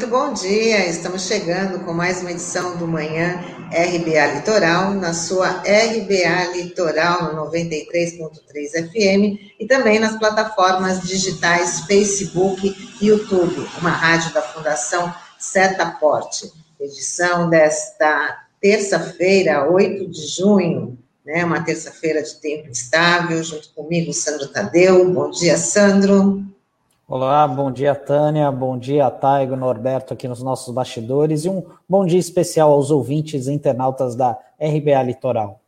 muito bom dia. Estamos chegando com mais uma edição do Manhã RBA Litoral, na sua RBA Litoral no 93.3 FM e também nas plataformas digitais Facebook e YouTube, uma rádio da Fundação Setaporte. Edição desta terça-feira, 8 de junho, né? Uma terça-feira de tempo estável, junto comigo, Sandro Tadeu. Bom dia, Sandro. Olá, bom dia, Tânia, bom dia, Taigo, Norberto, aqui nos nossos bastidores, e um bom dia especial aos ouvintes e internautas da RBA Litoral.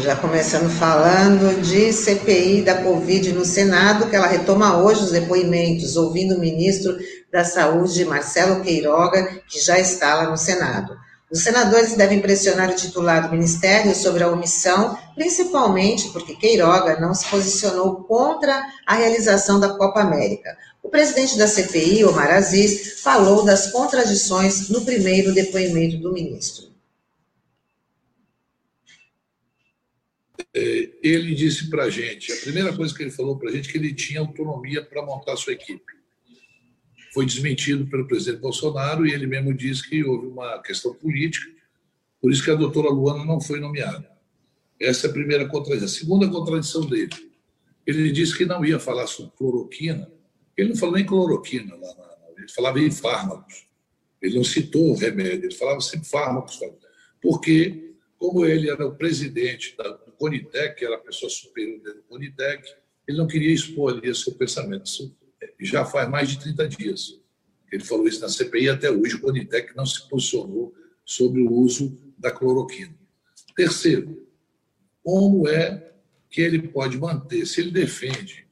Já começando falando de CPI da Covid no Senado, que ela retoma hoje os depoimentos, ouvindo o ministro da Saúde, Marcelo Queiroga, que já está lá no Senado. Os senadores devem pressionar o titular do Ministério sobre a omissão, principalmente porque Queiroga não se posicionou contra a realização da Copa América. O presidente da CPI, Omar Aziz, falou das contradições no primeiro depoimento do ministro. É, ele disse para a gente, a primeira coisa que ele falou para a gente, é que ele tinha autonomia para montar sua equipe foi desmentido pelo presidente Bolsonaro e ele mesmo disse que houve uma questão política, por isso que a doutora Luana não foi nomeada. Essa é a primeira contradição. A segunda contradição dele, ele disse que não ia falar sobre cloroquina, ele não falou nem cloroquina, lá ele falava em fármacos. Ele não citou o remédio, ele falava sempre fármacos, porque, como ele era o presidente do Conitec, era a pessoa superior do Conitec, ele não queria expor ali seu pensamento já faz mais de 30 dias. Ele falou isso na CPI até hoje, o Conitec não se posicionou sobre o uso da cloroquina. Terceiro, como é que ele pode manter, se ele defende,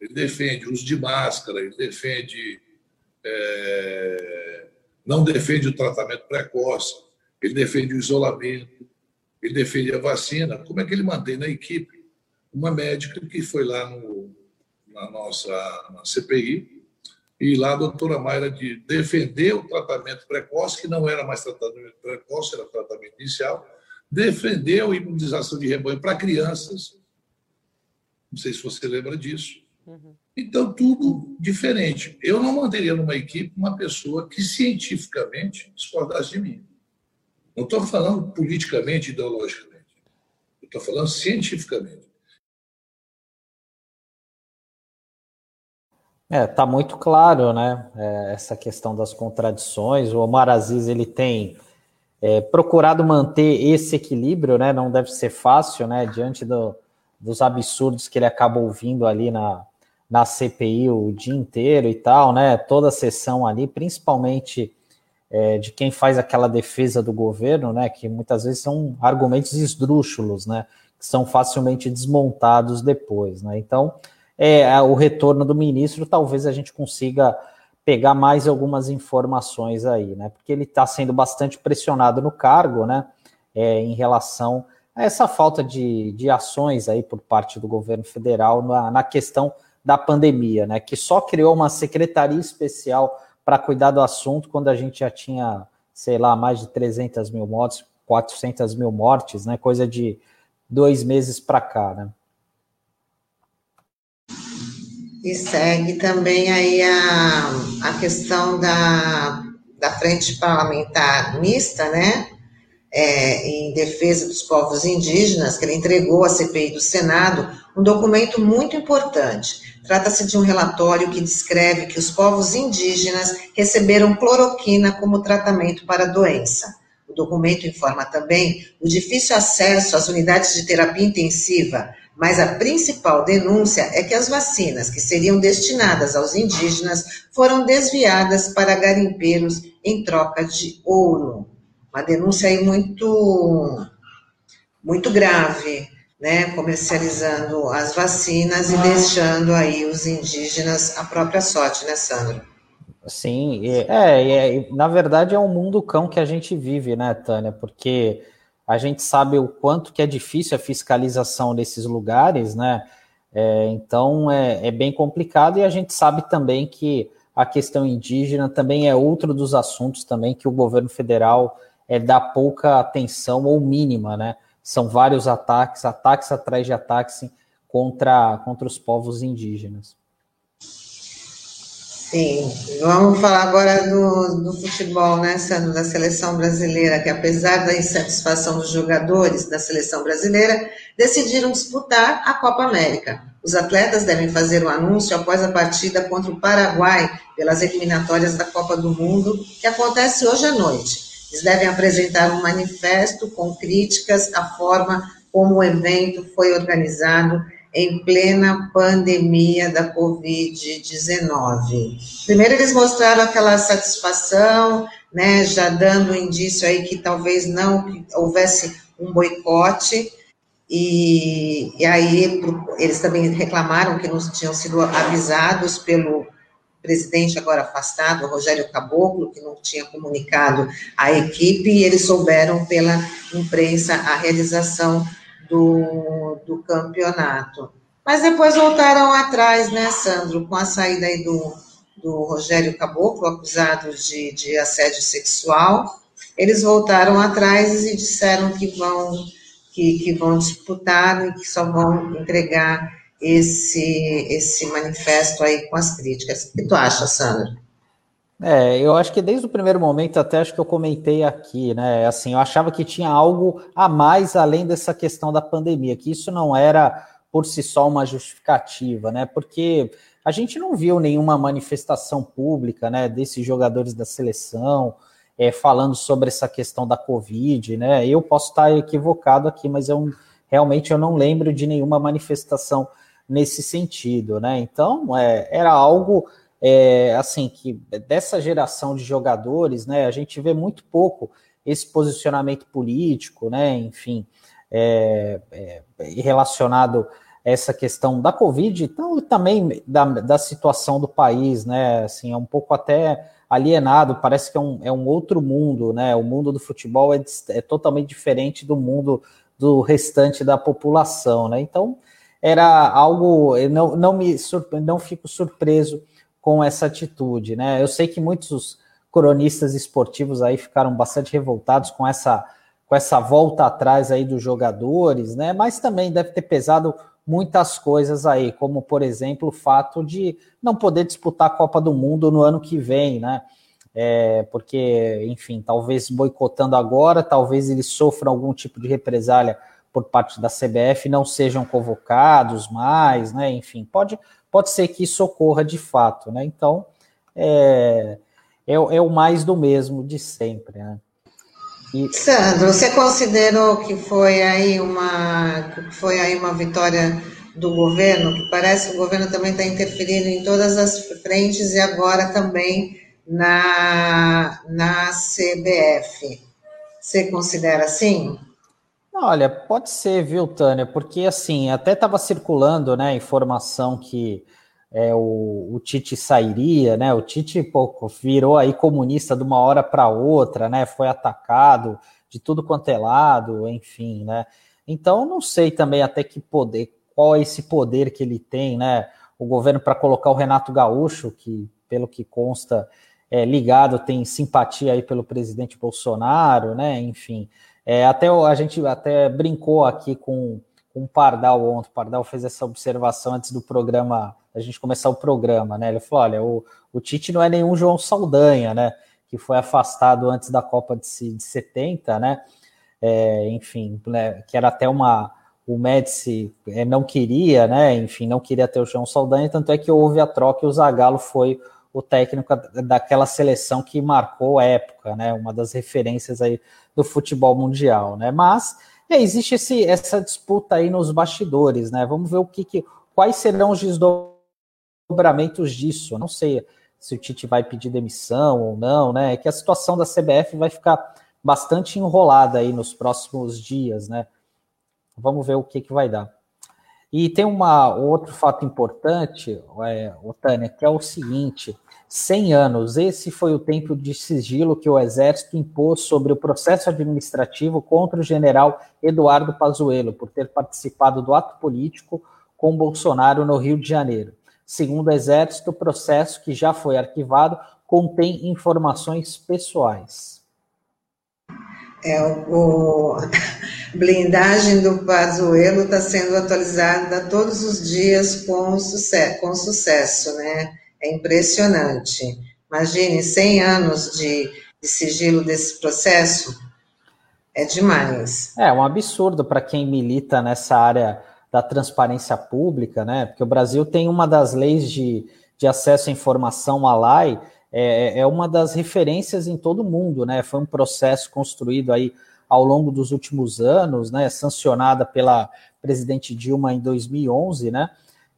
ele defende uso de máscara, ele defende, é, não defende o tratamento precoce, ele defende o isolamento, ele defende a vacina, como é que ele mantém na equipe uma médica que foi lá no na nossa na CPI, e lá a doutora Mayra de defender o tratamento precoce, que não era mais tratamento precoce, era tratamento inicial, defendeu a imunização de rebanho para crianças, não sei se você lembra disso. Uhum. Então, tudo diferente. Eu não manteria numa equipe uma pessoa que cientificamente discordasse de mim. Não estou falando politicamente, ideologicamente. Estou falando cientificamente. É, tá muito claro, né? É, essa questão das contradições. O Omar Aziz ele tem é, procurado manter esse equilíbrio, né? Não deve ser fácil, né? Diante do, dos absurdos que ele acaba ouvindo ali na, na CPI o dia inteiro e tal, né? Toda a sessão ali, principalmente é, de quem faz aquela defesa do governo, né? Que muitas vezes são argumentos esdrúxulos, né? Que são facilmente desmontados depois, né? Então é, o retorno do ministro, talvez a gente consiga pegar mais algumas informações aí, né? Porque ele está sendo bastante pressionado no cargo, né? É, em relação a essa falta de, de ações aí por parte do governo federal na, na questão da pandemia, né? Que só criou uma secretaria especial para cuidar do assunto quando a gente já tinha, sei lá, mais de 300 mil mortes, 400 mil mortes, né? Coisa de dois meses para cá, né? E segue também aí a, a questão da, da frente parlamentar mista, né? É, em defesa dos povos indígenas, que ele entregou à CPI do Senado um documento muito importante. Trata-se de um relatório que descreve que os povos indígenas receberam cloroquina como tratamento para a doença. O documento informa também o difícil acesso às unidades de terapia intensiva, mas a principal denúncia é que as vacinas que seriam destinadas aos indígenas foram desviadas para garimpeiros em troca de ouro. Uma denúncia aí muito, muito grave, né? Comercializando as vacinas e deixando aí os indígenas à própria sorte, né, Sandro? Sim, é, é, na verdade é um mundo cão que a gente vive, né, Tânia? Porque a gente sabe o quanto que é difícil a fiscalização desses lugares, né? É, então é, é, bem complicado e a gente sabe também que a questão indígena também é outro dos assuntos também que o governo federal é, dá pouca atenção ou mínima, né? São vários ataques, ataques atrás de ataques contra, contra os povos indígenas. Sim, vamos falar agora do, do futebol, né, Sandro, da seleção brasileira, que apesar da insatisfação dos jogadores da seleção brasileira, decidiram disputar a Copa América. Os atletas devem fazer o um anúncio após a partida contra o Paraguai pelas eliminatórias da Copa do Mundo, que acontece hoje à noite. Eles devem apresentar um manifesto com críticas à forma como o evento foi organizado em plena pandemia da Covid-19. Primeiro, eles mostraram aquela satisfação, né, já dando indício aí que talvez não houvesse um boicote, e, e aí eles também reclamaram que não tinham sido avisados pelo presidente agora afastado, Rogério Caboclo, que não tinha comunicado à equipe, e eles souberam pela imprensa a realização do, do campeonato. Mas depois voltaram atrás, né, Sandro, com a saída aí do, do Rogério Caboclo, acusado de, de assédio sexual, eles voltaram atrás e disseram que vão, que, que vão disputar e que só vão entregar esse, esse manifesto aí com as críticas. O que tu acha, Sandro? É, eu acho que desde o primeiro momento, até acho que eu comentei aqui, né? Assim, eu achava que tinha algo a mais além dessa questão da pandemia, que isso não era por si só uma justificativa, né? Porque a gente não viu nenhuma manifestação pública, né, desses jogadores da seleção é, falando sobre essa questão da Covid, né? Eu posso estar equivocado aqui, mas eu realmente eu não lembro de nenhuma manifestação nesse sentido, né? Então, é, era algo é, assim, que dessa geração de jogadores, né, a gente vê muito pouco esse posicionamento político, né, enfim, é, é, relacionado a essa questão da Covid, então, e também da, da situação do país, né, assim, é um pouco até alienado, parece que é um, é um outro mundo, né, o mundo do futebol é, é totalmente diferente do mundo do restante da população, né, então, era algo, não, não me não fico surpreso com essa atitude, né? Eu sei que muitos cronistas esportivos aí ficaram bastante revoltados com essa com essa volta atrás aí dos jogadores, né? Mas também deve ter pesado muitas coisas aí, como por exemplo o fato de não poder disputar a Copa do Mundo no ano que vem, né? É, porque, enfim, talvez boicotando agora, talvez eles sofram algum tipo de represália por parte da CBF, não sejam convocados mais, né? Enfim, pode, pode ser que isso ocorra de fato, né? Então, é, é, é o mais do mesmo de sempre, né? E... Sandro, você considerou que foi aí uma foi aí uma vitória do governo? Que parece que o governo também está interferindo em todas as frentes e agora também na, na CBF. Você considera assim? Olha, pode ser, viu, Tânia? Porque assim, até estava circulando, né, informação que é, o, o, Tite sairia, né? O Tite pô, virou aí comunista de uma hora para outra, né? Foi atacado de tudo quanto é lado, enfim, né? Então, não sei também até que poder, qual é esse poder que ele tem, né? O governo para colocar o Renato Gaúcho, que pelo que consta é ligado, tem simpatia aí pelo presidente Bolsonaro, né? Enfim. É, até a gente até brincou aqui com, com o Pardal ontem. O Pardal fez essa observação antes do programa, a gente começar o programa, né? Ele falou: olha, o, o Tite não é nenhum João Saldanha, né? Que foi afastado antes da Copa de, de 70, né? É, enfim, né, que era até uma. O Médici é, não queria, né? Enfim, não queria ter o João Saldanha, tanto é que houve a troca e o Zagallo foi o técnico daquela seleção que marcou a época, né? Uma das referências aí do futebol mundial, né? Mas é, existe esse, essa disputa aí nos bastidores, né? Vamos ver o que, que quais serão os desdobramentos disso. Não sei se o Tite vai pedir demissão ou não, né? É que a situação da CBF vai ficar bastante enrolada aí nos próximos dias, né? Vamos ver o que, que vai dar. E tem uma outro fato importante, é, Tânia, que é o seguinte: 100 anos. Esse foi o tempo de sigilo que o Exército impôs sobre o processo administrativo contra o general Eduardo Pazuello por ter participado do ato político com Bolsonaro no Rio de Janeiro. Segundo o Exército, o processo, que já foi arquivado, contém informações pessoais. É, o, blindagem do Pazuello está sendo atualizada todos os dias com, com sucesso, né? É impressionante. Imagine 100 anos de, de sigilo desse processo. É demais. É um absurdo para quem milita nessa área da transparência pública, né? Porque o Brasil tem uma das leis de, de acesso à informação, a LAI, é, é uma das referências em todo o mundo, né? Foi um processo construído aí ao longo dos últimos anos, né? Sancionada pela presidente Dilma em 2011, né?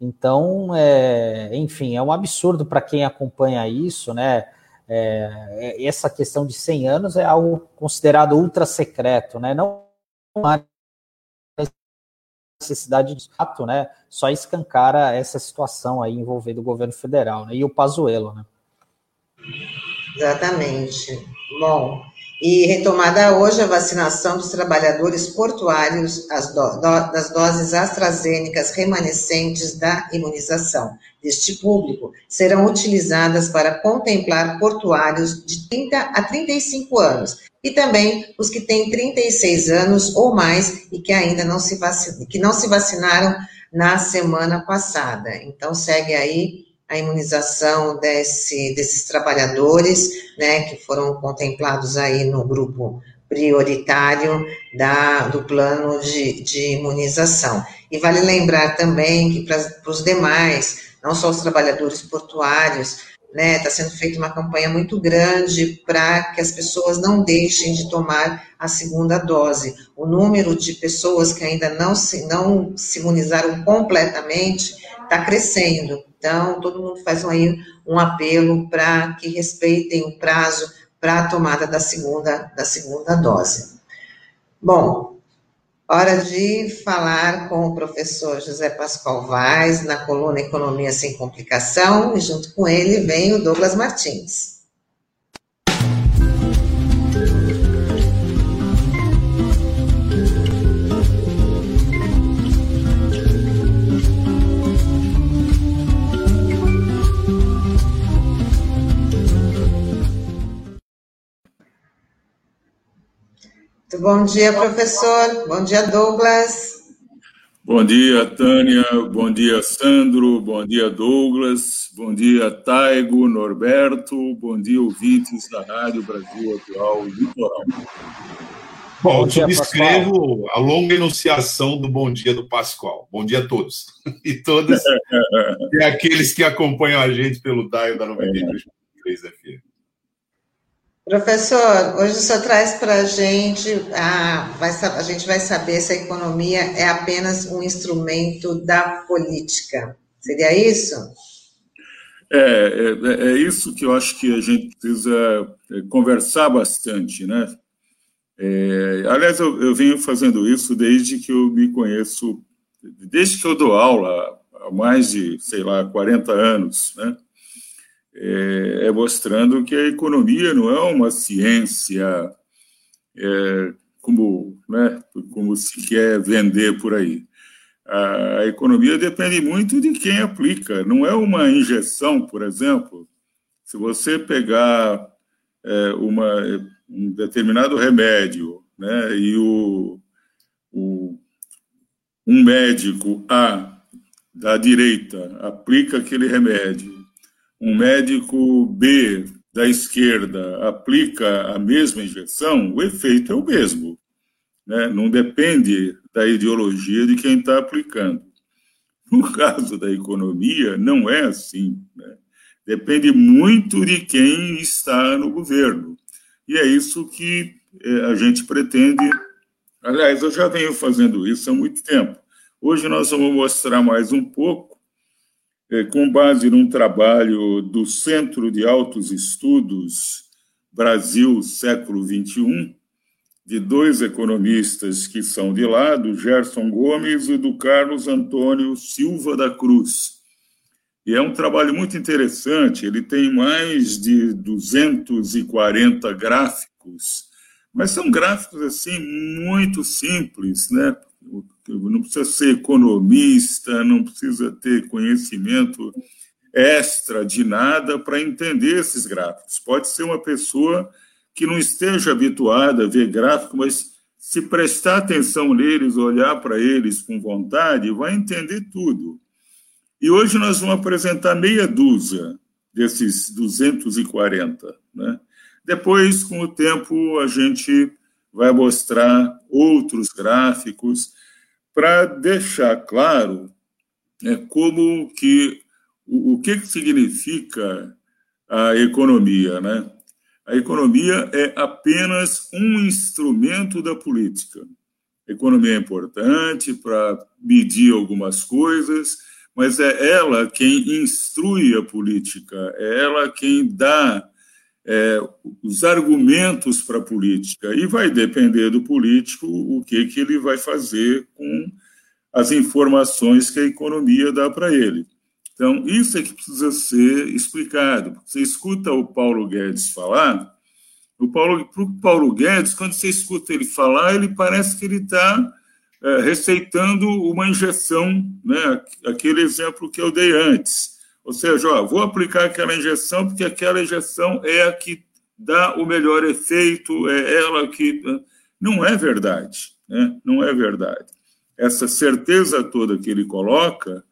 Então, é, enfim, é um absurdo para quem acompanha isso, né? É, é essa questão de 100 anos é algo considerado ultra secreto, né? Não há necessidade de fato, né? Só escancara essa situação aí envolvendo o governo federal né? e o Pazuello, né? Exatamente. Bom, e retomada hoje a vacinação dos trabalhadores portuários do, do, das doses AstraZeneca remanescentes da imunização deste público serão utilizadas para contemplar portuários de 30 a 35 anos e também os que têm 36 anos ou mais e que ainda não se, que não se vacinaram na semana passada. Então, segue aí a imunização desse, desses trabalhadores, né, que foram contemplados aí no grupo prioritário da, do plano de, de imunização. E vale lembrar também que para os demais, não só os trabalhadores portuários, né, está sendo feita uma campanha muito grande para que as pessoas não deixem de tomar a segunda dose. O número de pessoas que ainda não se, não se imunizaram completamente está crescendo. Então, todo mundo faz aí um apelo para que respeitem o prazo para a tomada da segunda, da segunda dose. Bom, hora de falar com o professor José Pascoal Vaz na coluna Economia Sem Complicação, e junto com ele vem o Douglas Martins. Bom dia, professor. Bom dia, Douglas. Bom dia, Tânia. Bom dia, Sandro. Bom dia, Douglas. Bom dia, Taigo, Norberto. Bom dia, ouvintes da Rádio Brasil Atual Litoral. Bom, eu subscrevo a longa enunciação do Bom Dia do Pascoal. Bom dia a todos. E todas. e aqueles que acompanham a gente pelo DAIO da 93 FM. Professor, hoje o traz para a gente, a, gente vai saber se a economia é apenas um instrumento da política. Seria isso? É, é, é isso que eu acho que a gente precisa é, conversar bastante, né? É, aliás, eu, eu venho fazendo isso desde que eu me conheço, desde que eu dou aula há mais de, sei lá, 40 anos, né? É, é mostrando que a economia não é uma ciência é, como, né, como se quer vender por aí. A economia depende muito de quem aplica, não é uma injeção, por exemplo. Se você pegar é, uma, um determinado remédio né, e o, o, um médico A da direita aplica aquele remédio um médico B da esquerda aplica a mesma injeção, o efeito é o mesmo. Né? Não depende da ideologia de quem está aplicando. No caso da economia, não é assim. Né? Depende muito de quem está no governo. E é isso que é, a gente pretende. Aliás, eu já venho fazendo isso há muito tempo. Hoje nós vamos mostrar mais um pouco com base num trabalho do Centro de Altos Estudos Brasil Século XXI, de dois economistas que são de lá, do Gerson Gomes e do Carlos Antônio Silva da Cruz. E é um trabalho muito interessante, ele tem mais de 240 gráficos, mas são gráficos assim muito simples, né? Não precisa ser economista, não precisa ter conhecimento extra de nada para entender esses gráficos. Pode ser uma pessoa que não esteja habituada a ver gráfico, mas se prestar atenção neles, olhar para eles com vontade, vai entender tudo. E hoje nós vamos apresentar meia dúzia desses 240. Né? Depois, com o tempo, a gente vai mostrar outros gráficos para deixar claro né, como que o, o que, que significa a economia, né? A economia é apenas um instrumento da política. A economia é importante para medir algumas coisas, mas é ela quem instrui a política, é ela quem dá é, os argumentos para a política. E vai depender do político o que, que ele vai fazer com as informações que a economia dá para ele. Então, isso é que precisa ser explicado. Você escuta o Paulo Guedes falar, o Paulo, para o Paulo Guedes, quando você escuta ele falar, ele parece que ele está é, receitando uma injeção, né? aquele exemplo que eu dei antes. Ou seja, ó, vou aplicar aquela injeção porque aquela injeção é a que dá o melhor efeito, é ela que. Né? Não é verdade, né? não é verdade. Essa certeza toda que ele coloca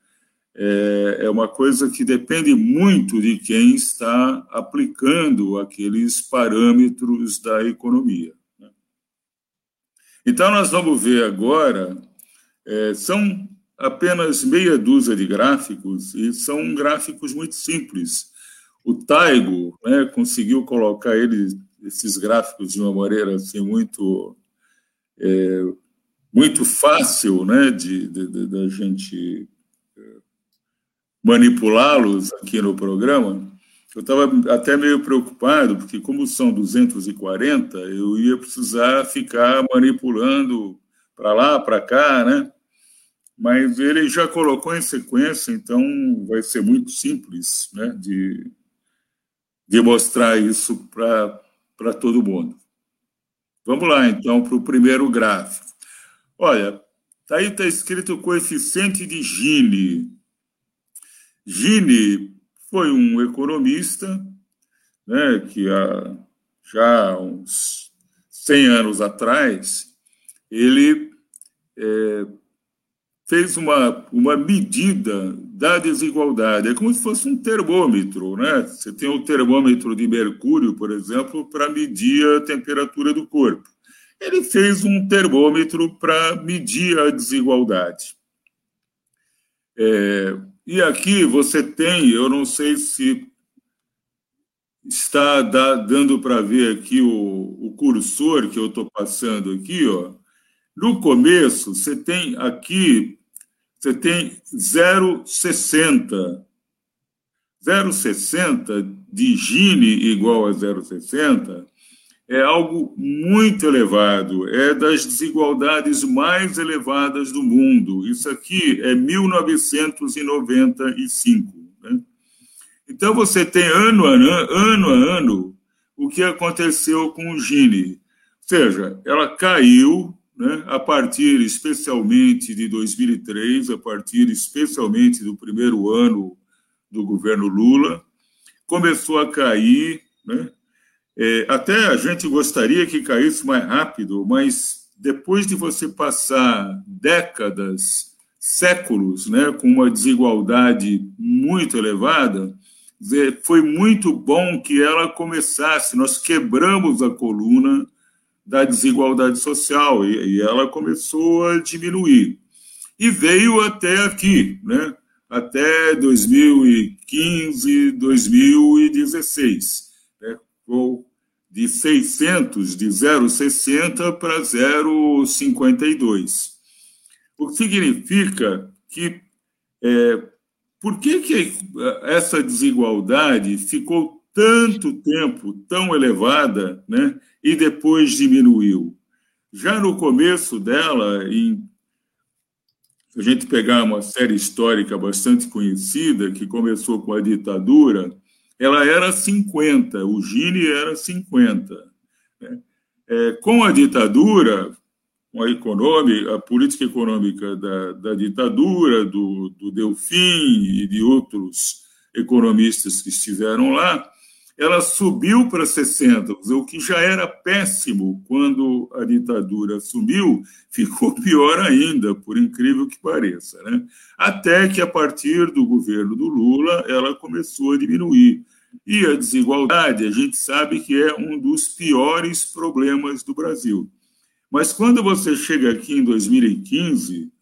é, é uma coisa que depende muito de quem está aplicando aqueles parâmetros da economia. Né? Então, nós vamos ver agora, é, são apenas meia dúzia de gráficos, e são gráficos muito simples. O Taigo né, conseguiu colocar ele, esses gráficos de uma maneira assim, muito, é, muito fácil né, de, de gente manipulá-los aqui no programa, eu estava até meio preocupado, porque como são 240, eu ia precisar ficar manipulando para lá, para cá, né? Mas ele já colocou em sequência, então vai ser muito simples né, de, de mostrar isso para todo mundo. Vamos lá, então, para o primeiro gráfico. Olha, tá aí está escrito coeficiente de Gini. Gini foi um economista né, que há já uns 100 anos atrás, ele é, fez uma, uma medida da desigualdade. É como se fosse um termômetro. Né? Você tem o termômetro de mercúrio, por exemplo, para medir a temperatura do corpo. Ele fez um termômetro para medir a desigualdade. É, e aqui você tem, eu não sei se está dando para ver aqui o, o cursor que eu estou passando aqui, ó. No começo, você tem aqui, você tem 0,60. 0,60 de Gini igual a 0,60 é algo muito elevado, é das desigualdades mais elevadas do mundo. Isso aqui é 1995. Né? Então, você tem ano a ano, ano a ano o que aconteceu com o Gini. Ou seja, ela caiu né, a partir especialmente de 2003, a partir especialmente do primeiro ano do governo Lula, começou a cair, né, é, até a gente gostaria que caísse mais rápido, mas depois de você passar décadas, séculos, né, com uma desigualdade muito elevada, foi muito bom que ela começasse. Nós quebramos a coluna da desigualdade social e, e ela começou a diminuir. E veio até aqui, né, até 2015, 2016 ou de 600, de 0,60 para 0,52. O que significa que é, por que, que essa desigualdade ficou tanto tempo tão elevada né, e depois diminuiu? Já no começo dela, em, se a gente pegar uma série histórica bastante conhecida, que começou com a ditadura, ela era 50, o Gini era 50. Né? É, com a ditadura, a, econômica, a política econômica da, da ditadura, do, do Delfim e de outros economistas que estiveram lá, ela subiu para 60, o que já era péssimo quando a ditadura sumiu, ficou pior ainda, por incrível que pareça. Né? Até que, a partir do governo do Lula, ela começou a diminuir E a desigualdade, a gente sabe que é um dos piores problemas do Brasil. Mas quando você chega aqui em 2015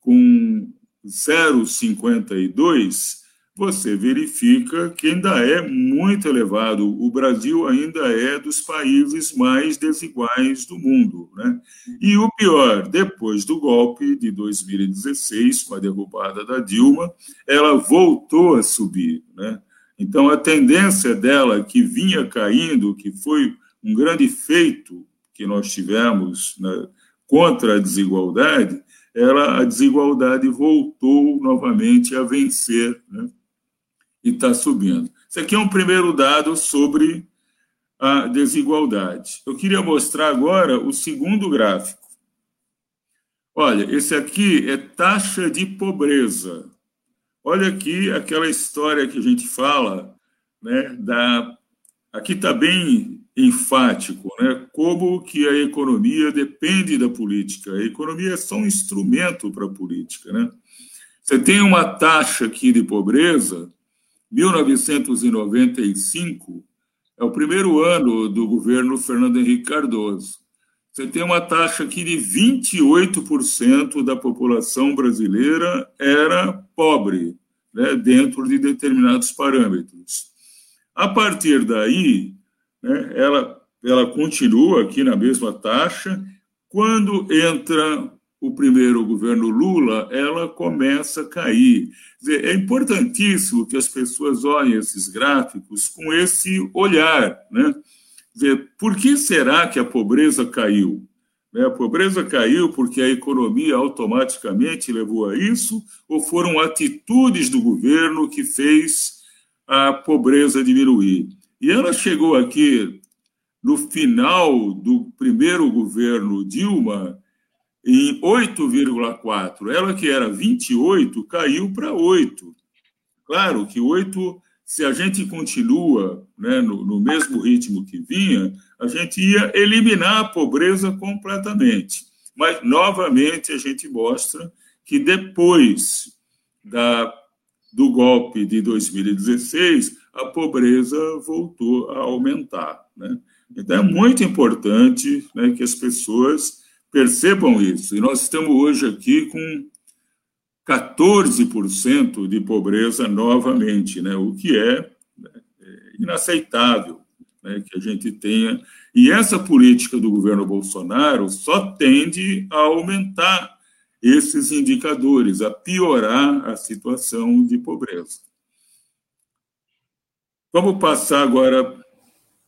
com 0,52, você verifica que ainda é muito elevado. O Brasil ainda é dos países mais desiguais do mundo. Né? E o pior, depois do golpe de 2016, com a derrubada da Dilma, ela voltou a subir. Né? Então, a tendência dela, que vinha caindo, que foi um grande feito que nós tivemos né, contra a desigualdade, ela, a desigualdade voltou novamente a vencer. Né? E está subindo. Isso aqui é um primeiro dado sobre a desigualdade. Eu queria mostrar agora o segundo gráfico. Olha, esse aqui é taxa de pobreza. Olha aqui aquela história que a gente fala, né, da aqui está bem enfático, né, como que a economia depende da política. A economia é só um instrumento para a política, né? Você tem uma taxa aqui de pobreza 1995 é o primeiro ano do governo Fernando Henrique Cardoso. Você tem uma taxa aqui de 28% da população brasileira era pobre, né, dentro de determinados parâmetros. A partir daí, né, ela, ela continua aqui na mesma taxa. Quando entra o primeiro governo Lula, ela começa a cair. É importantíssimo que as pessoas olhem esses gráficos com esse olhar. Né? Por que será que a pobreza caiu? Né, a pobreza caiu porque a economia automaticamente levou a isso, ou foram atitudes do governo que fez a pobreza diminuir? E ela chegou aqui no final do primeiro governo Dilma, em 8,4. Ela que era 28 caiu para 8. Claro que 8, se a gente continua né, no, no mesmo ritmo que vinha, a gente ia eliminar a pobreza completamente. Mas, novamente, a gente mostra que depois da, do golpe de 2016, a pobreza voltou a aumentar. Né? Então, é muito importante né, que as pessoas Percebam isso. E nós estamos hoje aqui com 14% de pobreza novamente, né? o que é, né, é inaceitável né? que a gente tenha. E essa política do governo Bolsonaro só tende a aumentar esses indicadores, a piorar a situação de pobreza. Vamos passar agora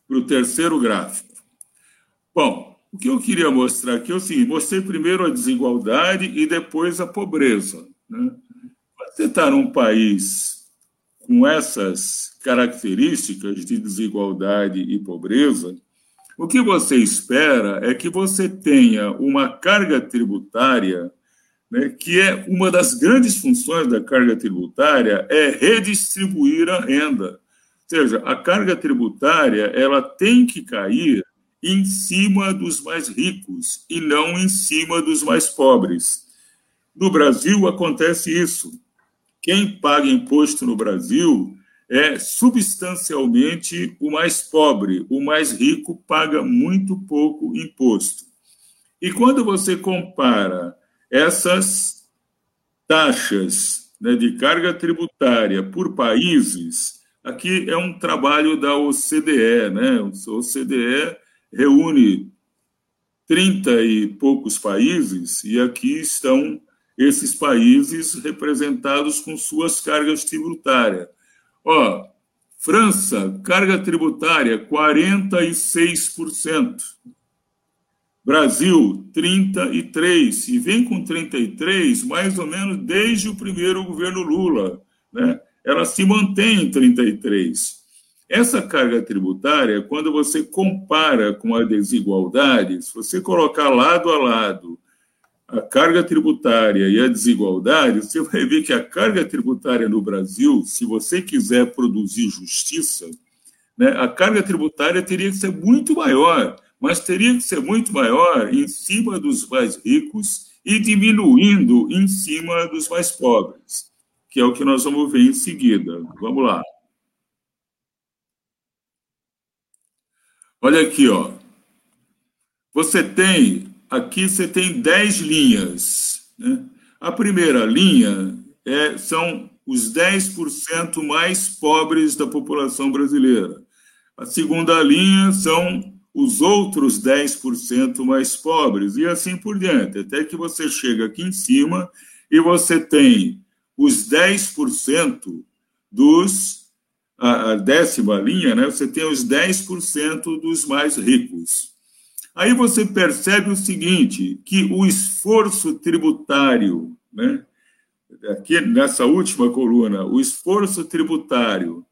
para o terceiro gráfico. Bom, o que eu queria mostrar aqui é o seguinte: mostrei primeiro a desigualdade e depois a pobreza. Né? Você está num país com essas características de desigualdade e pobreza, o que você espera é que você tenha uma carga tributária, né, que é uma das grandes funções da carga tributária, é redistribuir a renda. Ou seja, a carga tributária ela tem que cair em cima dos mais ricos e não em cima dos mais pobres. No Brasil acontece isso. Quem paga imposto no Brasil é substancialmente o mais pobre, o mais rico paga muito pouco imposto. E quando você compara essas taxas né, de carga tributária por países, aqui é um trabalho da OCDE, né? O OCDE reúne 30 e poucos países, e aqui estão esses países representados com suas cargas tributárias. Ó, França, carga tributária 46%. Brasil, 33, e vem com 33 mais ou menos desde o primeiro governo Lula, né? Ela se mantém em 33. Essa carga tributária, quando você compara com a desigualdade, se você colocar lado a lado a carga tributária e a desigualdade, você vai ver que a carga tributária no Brasil, se você quiser produzir justiça, né, a carga tributária teria que ser muito maior, mas teria que ser muito maior em cima dos mais ricos e diminuindo em cima dos mais pobres, que é o que nós vamos ver em seguida. Vamos lá. Olha aqui, ó. Você tem, aqui você tem 10 linhas. Né? A primeira linha é, são os 10% mais pobres da população brasileira. A segunda linha são os outros 10% mais pobres, e assim por diante, até que você chega aqui em cima e você tem os 10% dos. A, a décima linha, né? Você tem os 10% dos mais ricos. Aí você percebe o seguinte: que o esforço tributário, né? Aqui nessa última coluna, o esforço tributário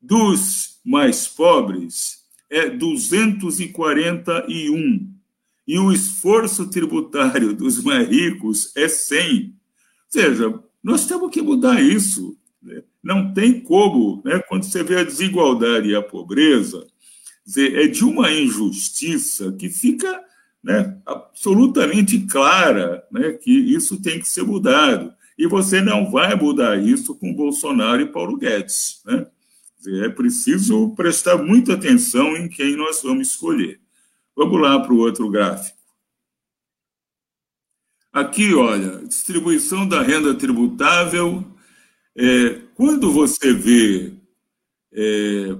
dos mais pobres é 241 e o esforço tributário dos mais ricos é 100. Ou seja, nós temos que mudar isso. Não tem como, né? quando você vê a desigualdade e a pobreza, é de uma injustiça que fica né, absolutamente clara né, que isso tem que ser mudado. E você não vai mudar isso com Bolsonaro e Paulo Guedes. Né? É preciso prestar muita atenção em quem nós vamos escolher. Vamos lá para o outro gráfico. Aqui, olha, distribuição da renda tributável. É, quando você vê é,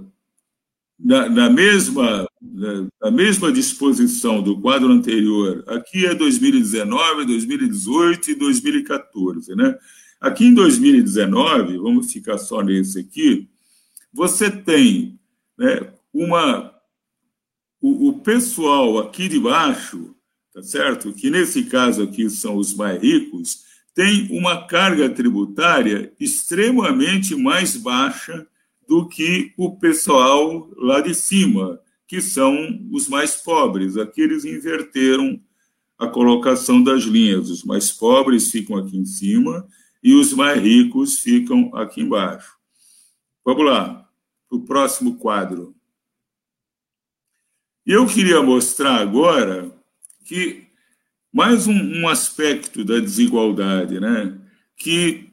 na, na, mesma, na, na, mesma disposição do quadro anterior, aqui é 2019, 2018 e 2014, né? Aqui em 2019, vamos ficar só nesse aqui, você tem né, uma. O, o pessoal aqui de baixo, tá certo? Que nesse caso aqui são os mais ricos, tem uma carga tributária extremamente mais baixa do que o pessoal lá de cima, que são os mais pobres. Aqui eles inverteram a colocação das linhas. Os mais pobres ficam aqui em cima e os mais ricos ficam aqui embaixo. Vamos lá para o próximo quadro. Eu queria mostrar agora que mais um, um aspecto da desigualdade, né? Que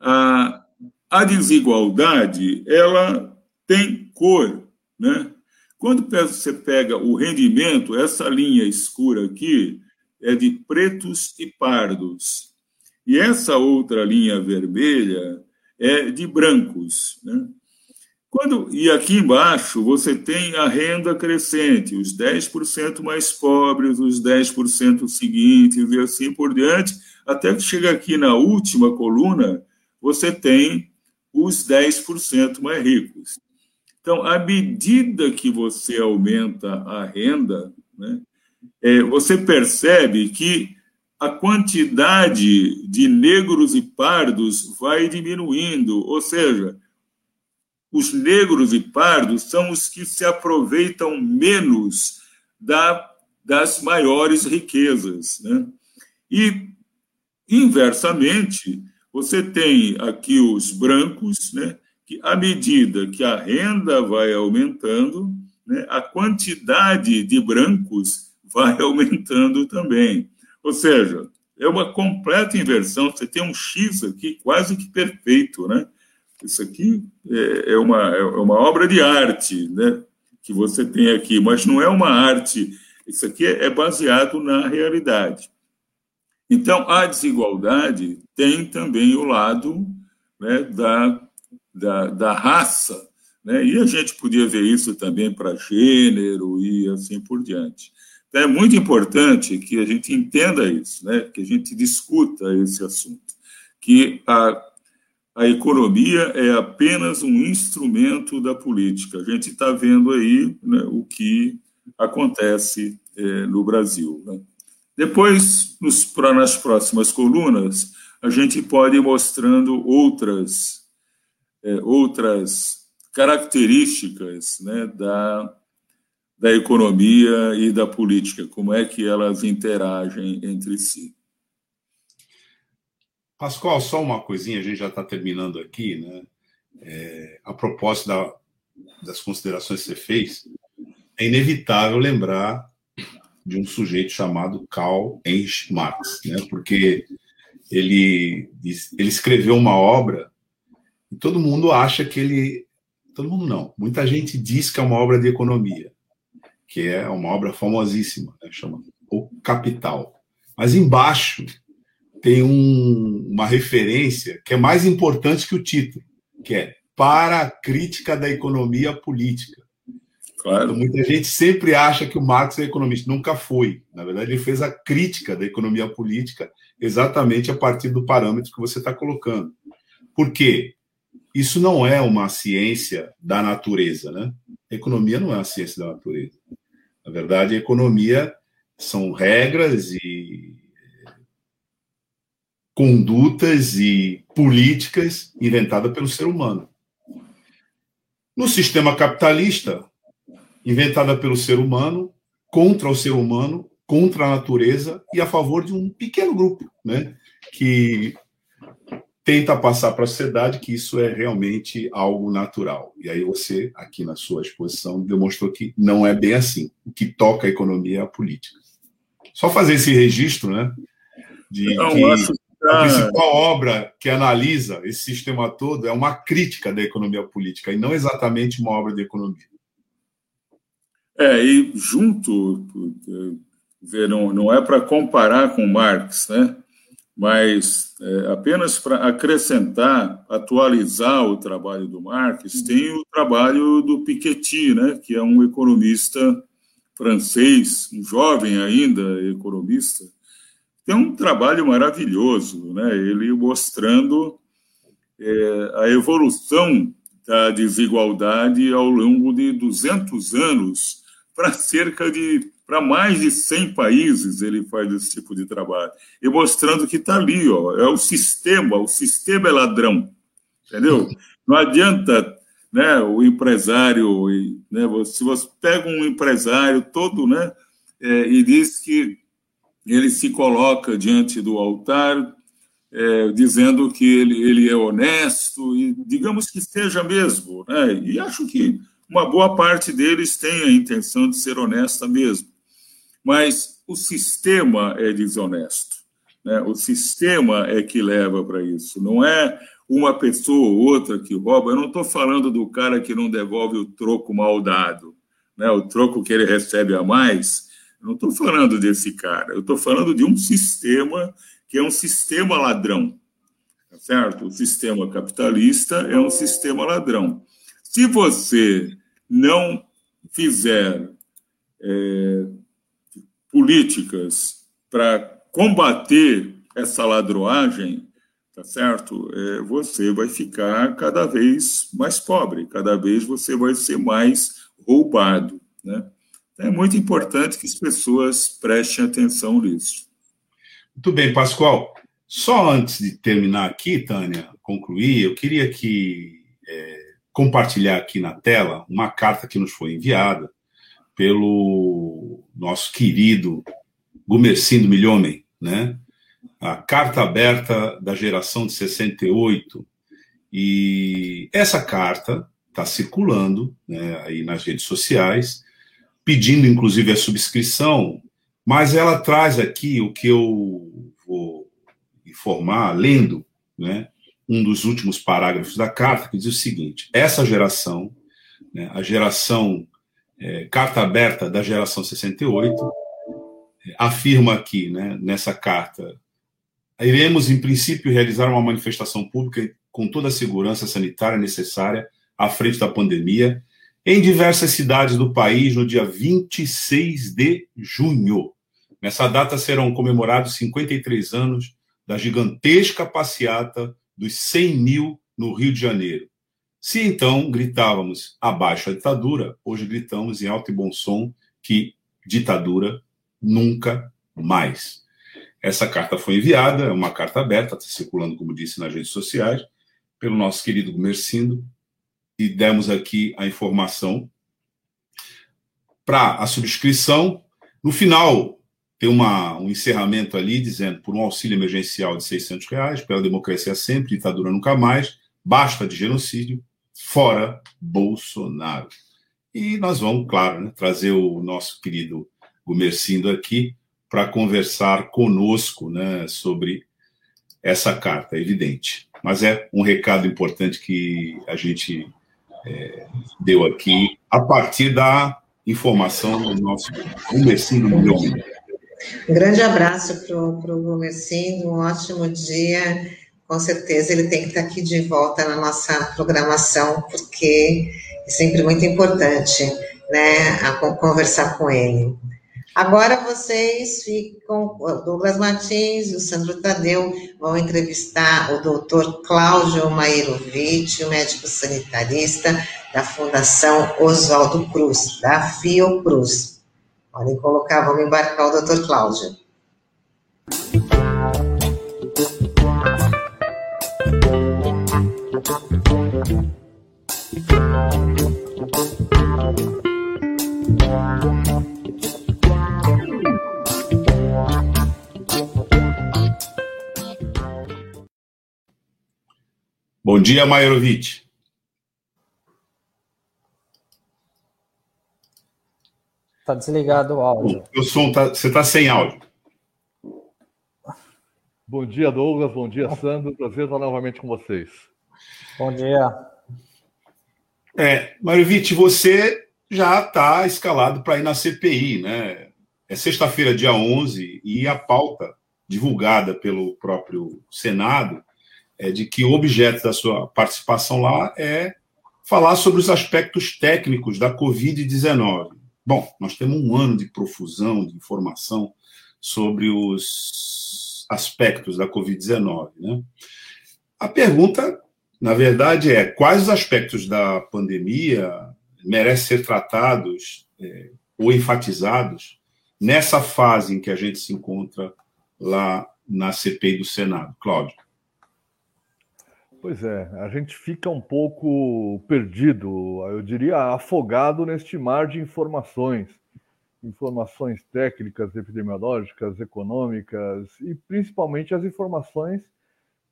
a, a desigualdade ela tem cor, né? Quando você pega o rendimento, essa linha escura aqui é de pretos e pardos. E essa outra linha vermelha é de brancos. Né? Quando, e aqui embaixo você tem a renda crescente, os 10% mais pobres, os 10% seguintes e assim por diante, até que chega aqui na última coluna, você tem os 10% mais ricos. Então, à medida que você aumenta a renda, né, é, você percebe que a quantidade de negros e pardos vai diminuindo, ou seja, os negros e pardos são os que se aproveitam menos da, das maiores riquezas. Né? E, inversamente, você tem aqui os brancos, né, que, à medida que a renda vai aumentando, né, a quantidade de brancos vai aumentando também. Ou seja, é uma completa inversão. Você tem um X aqui quase que perfeito, né? Isso aqui é, é uma, é uma obra de arte, né? Que você tem aqui, mas não é uma arte. Isso aqui é baseado na realidade. Então, a desigualdade tem também o lado né, da, da, da raça, né? e a gente podia ver isso também para gênero e assim por diante. Então, é muito importante que a gente entenda isso, né? que a gente discuta esse assunto, que a a economia é apenas um instrumento da política. A gente está vendo aí né, o que acontece é, no Brasil. Né? Depois, nos, pra, nas próximas colunas, a gente pode ir mostrando outras, é, outras características né, da, da economia e da política, como é que elas interagem entre si. Pascoal, só uma coisinha, a gente já está terminando aqui, né? É, a propósito da, das considerações que você fez, é inevitável lembrar de um sujeito chamado Karl Heinrich Marx, né? Porque ele, ele escreveu uma obra e todo mundo acha que ele. Todo mundo não. Muita gente diz que é uma obra de economia. que é uma obra famosíssima, né? chama O Capital. Mas embaixo tem um, uma referência que é mais importante que o título, que é Para a Crítica da Economia Política. Claro. Então, muita gente sempre acha que o Marx é economista. Nunca foi. Na verdade, ele fez a crítica da economia política exatamente a partir do parâmetro que você está colocando. Por quê? Isso não é uma ciência da natureza, né? A economia não é uma ciência da natureza. Na verdade, a economia são regras e condutas e políticas inventadas pelo ser humano. No sistema capitalista, inventada pelo ser humano, contra o ser humano, contra a natureza e a favor de um pequeno grupo, né, que tenta passar para a sociedade que isso é realmente algo natural. E aí você, aqui na sua exposição, demonstrou que não é bem assim. O que toca a economia é a política. Só fazer esse registro, né, de não, que acho... a principal obra que analisa esse sistema todo é uma crítica da economia política e não exatamente uma obra de economia. É, e junto, não, não é para comparar com Marx, né? mas é, apenas para acrescentar, atualizar o trabalho do Marx, tem o trabalho do Piketty, né? que é um economista francês, um jovem ainda economista, tem um trabalho maravilhoso, né? ele mostrando é, a evolução da desigualdade ao longo de 200 anos para cerca de para mais de 100 países ele faz esse tipo de trabalho e mostrando que está ali, ó, é o sistema, o sistema é ladrão, entendeu? Não adianta, né, o empresário, né, se você pega um empresário todo, né, é, e diz que ele se coloca diante do altar é, dizendo que ele, ele é honesto e digamos que seja mesmo, né? E acho que uma boa parte deles tem a intenção de ser honesta mesmo, mas o sistema é desonesto. Né? O sistema é que leva para isso, não é uma pessoa ou outra que rouba. Eu não estou falando do cara que não devolve o troco mal dado, né? o troco que ele recebe a mais. Eu não estou falando desse cara, eu estou falando de um sistema que é um sistema ladrão, tá certo? O sistema capitalista é um sistema ladrão. Se você não fizer é, políticas para combater essa ladroagem, tá certo? É, você vai ficar cada vez mais pobre, cada vez você vai ser mais roubado, né? É muito importante que as pessoas prestem atenção nisso. Muito bem, Pascoal. Só antes de terminar aqui, Tânia, concluir, eu queria que é, compartilhar aqui na tela uma carta que nos foi enviada pelo nosso querido Gumercindo Milhomem, né? A carta aberta da geração de 68. E essa carta está circulando né, aí nas redes sociais, pedindo inclusive a subscrição, mas ela traz aqui o que eu vou informar, lendo, né? um dos últimos parágrafos da carta, que diz o seguinte: essa geração, né, a geração é, carta aberta da geração 68, é, afirma aqui, né, nessa carta, iremos, em princípio, realizar uma manifestação pública com toda a segurança sanitária necessária à frente da pandemia em diversas cidades do país no dia 26 de junho. Nessa data serão comemorados 53 anos da gigantesca passeata dos 100 mil no Rio de Janeiro. Se então gritávamos abaixo a ditadura, hoje gritamos em alto e bom som que ditadura nunca mais. Essa carta foi enviada, é uma carta aberta, está circulando, como disse, nas redes sociais, pelo nosso querido Gumercindo, e demos aqui a informação para a subscrição. No final, tem uma, um encerramento ali dizendo por um auxílio emergencial de 600 reais, pela democracia sempre, ditadura nunca mais, basta de genocídio, fora Bolsonaro. E nós vamos, claro, né, trazer o nosso querido Gumercindo aqui para conversar conosco né, sobre essa carta, é evidente. Mas é um recado importante que a gente é, deu aqui a partir da informação do nosso Gomercindo. Um grande abraço para o Gomercindo, um ótimo dia. Com certeza ele tem que estar aqui de volta na nossa programação, porque é sempre muito importante né, a, conversar com ele. Agora vocês ficam, Douglas Martins e o Sandro Tadeu vão entrevistar o doutor Cláudio Mairovic, médico sanitarista da Fundação Oswaldo Cruz, da Fiocruz. Podem colocar, vamos embarcar o doutor Cláudio. Bom dia, Mairovic. Está desligado o áudio. O som tá, você está sem áudio. Bom dia, Douglas. Bom dia, Sandro. Prazer estar novamente com vocês. Bom dia. É, Mairovic, você já está escalado para ir na CPI, né? É sexta-feira, dia 11, e a pauta divulgada pelo próprio Senado é de que o objeto da sua participação lá é falar sobre os aspectos técnicos da Covid-19. Bom, nós temos um ano de profusão de informação sobre os aspectos da Covid-19. Né? A pergunta, na verdade, é quais os aspectos da pandemia merecem ser tratados é, ou enfatizados nessa fase em que a gente se encontra lá na CPI do Senado. Cláudio. Pois é, a gente fica um pouco perdido, eu diria afogado neste mar de informações, informações técnicas, epidemiológicas, econômicas e principalmente as informações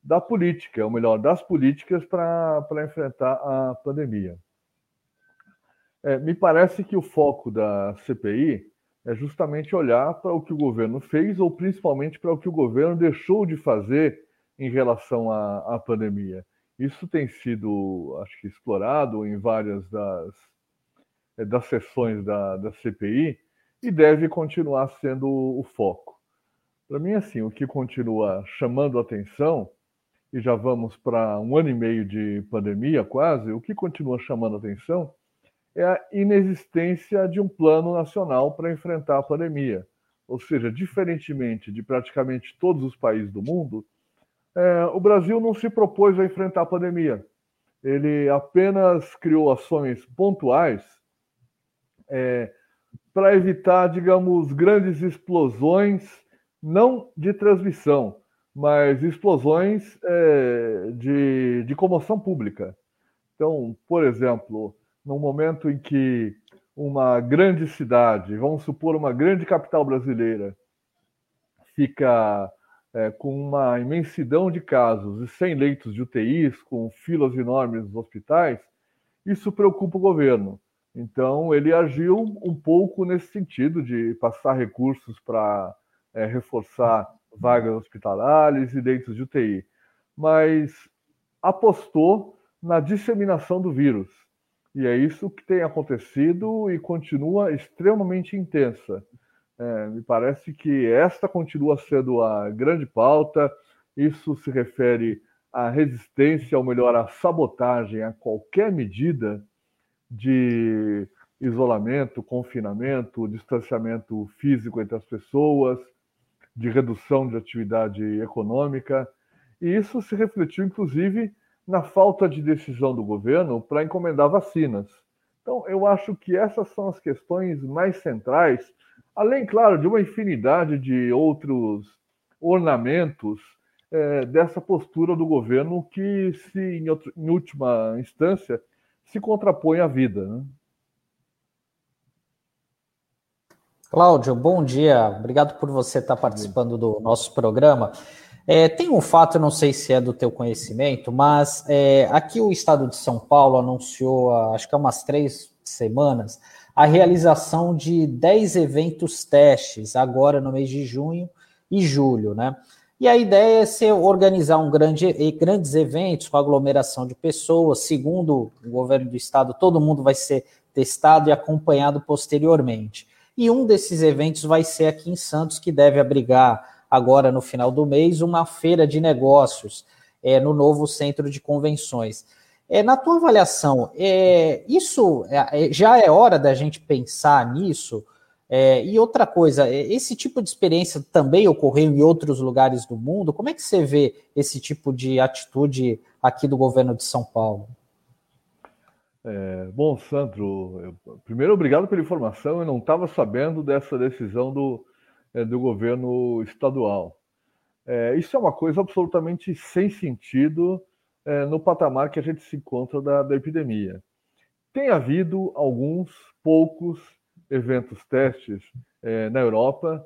da política, ou melhor, das políticas para enfrentar a pandemia. É, me parece que o foco da CPI é justamente olhar para o que o governo fez ou principalmente para o que o governo deixou de fazer em relação à, à pandemia. Isso tem sido, acho que, explorado em várias das, eh, das sessões da, da CPI e deve continuar sendo o foco. Para mim, assim, o que continua chamando atenção, e já vamos para um ano e meio de pandemia quase, o que continua chamando atenção é a inexistência de um plano nacional para enfrentar a pandemia. Ou seja, diferentemente de praticamente todos os países do mundo, é, o Brasil não se propôs a enfrentar a pandemia. Ele apenas criou ações pontuais é, para evitar, digamos, grandes explosões, não de transmissão, mas explosões é, de, de comoção pública. Então, por exemplo, no momento em que uma grande cidade, vamos supor uma grande capital brasileira, fica é, com uma imensidão de casos e sem leitos de UTIs, com filas enormes nos hospitais, isso preocupa o governo. Então, ele agiu um pouco nesse sentido de passar recursos para é, reforçar vagas hospitalares e leitos de UTI, mas apostou na disseminação do vírus. E é isso que tem acontecido e continua extremamente intensa. É, me parece que esta continua sendo a grande pauta. Isso se refere à resistência, ou melhor, à sabotagem a qualquer medida de isolamento, confinamento, distanciamento físico entre as pessoas, de redução de atividade econômica. E isso se refletiu, inclusive, na falta de decisão do governo para encomendar vacinas. Então, eu acho que essas são as questões mais centrais Além, claro, de uma infinidade de outros ornamentos é, dessa postura do governo que, se em, outro, em última instância, se contrapõe à vida. Né? Cláudio, bom dia. Obrigado por você estar participando do nosso programa. É, tem um fato, não sei se é do teu conhecimento, mas é, aqui o Estado de São Paulo anunciou, acho que há umas três semanas, a realização de 10 eventos testes agora no mês de junho e julho, né? E a ideia é ser organizar um grande, grandes eventos com aglomeração de pessoas. Segundo o governo do estado, todo mundo vai ser testado e acompanhado posteriormente. E um desses eventos vai ser aqui em Santos, que deve abrigar agora no final do mês uma feira de negócios é, no novo centro de convenções. É, na tua avaliação, é, isso é, é, já é hora da gente pensar nisso? É, e outra coisa, é, esse tipo de experiência também ocorreu em outros lugares do mundo? Como é que você vê esse tipo de atitude aqui do governo de São Paulo? É, bom, Sandro, eu, primeiro obrigado pela informação. Eu não estava sabendo dessa decisão do, é, do governo estadual. É, isso é uma coisa absolutamente sem sentido é, no patamar que a gente se encontra da, da epidemia. Tem havido alguns poucos eventos testes é, na Europa,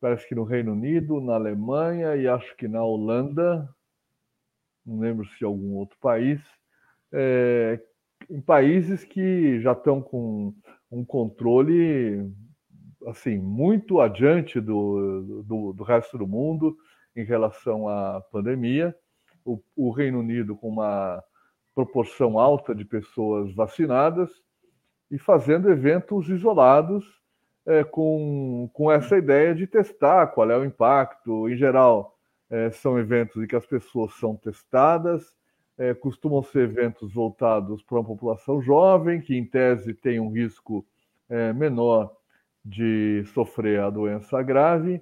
parece que no Reino Unido, na Alemanha e acho que na Holanda, não lembro se algum outro país, é, em países que já estão com um controle assim muito adiante do, do, do resto do mundo em relação à pandemia. O, o, Reino Unido com uma proporção alta de pessoas vacinadas e fazendo eventos isolados é, com, com essa ideia de testar qual é o impacto. Em geral, é, são eventos em que as pessoas são testadas, é, costumam ser eventos voltados para uma população jovem, que em tese tem um risco é, menor de sofrer a doença grave,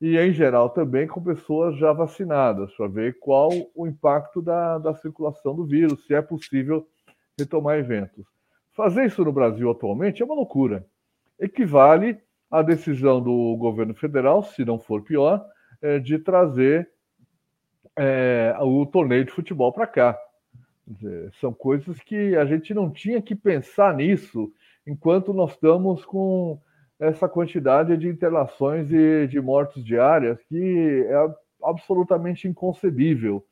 e em geral também com pessoas já vacinadas, para ver qual o impacto da, da circulação do vírus, se é possível retomar eventos. Fazer isso no Brasil atualmente é uma loucura. Equivale à decisão do governo federal, se não for pior, é, de trazer é, o torneio de futebol para cá. São coisas que a gente não tinha que pensar nisso enquanto nós estamos com essa quantidade de internações e de mortes diárias que é absolutamente inconcebível.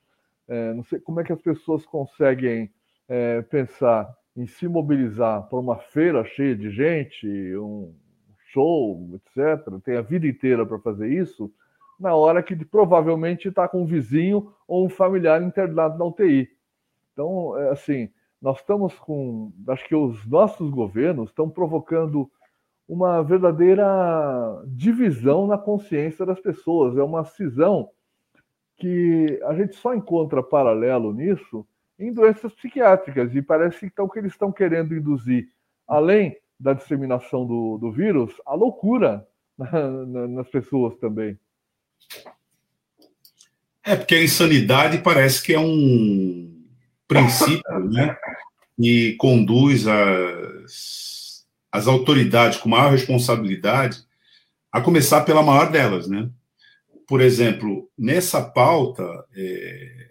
É, não sei como é que as pessoas conseguem é, pensar em se mobilizar para uma feira cheia de gente, um show, etc. Tem a vida inteira para fazer isso na hora que provavelmente está com um vizinho ou um familiar internado na UTI. Então, é, assim, nós estamos com. Acho que os nossos governos estão provocando uma verdadeira divisão na consciência das pessoas. É uma cisão que a gente só encontra paralelo nisso em doenças psiquiátricas. E parece então que eles estão querendo induzir, além da disseminação do, do vírus, a loucura na, na, nas pessoas também. É, porque a insanidade parece que é um princípio, né? E conduz as, as autoridades com maior responsabilidade, a começar pela maior delas, né? Por exemplo, nessa pauta, é,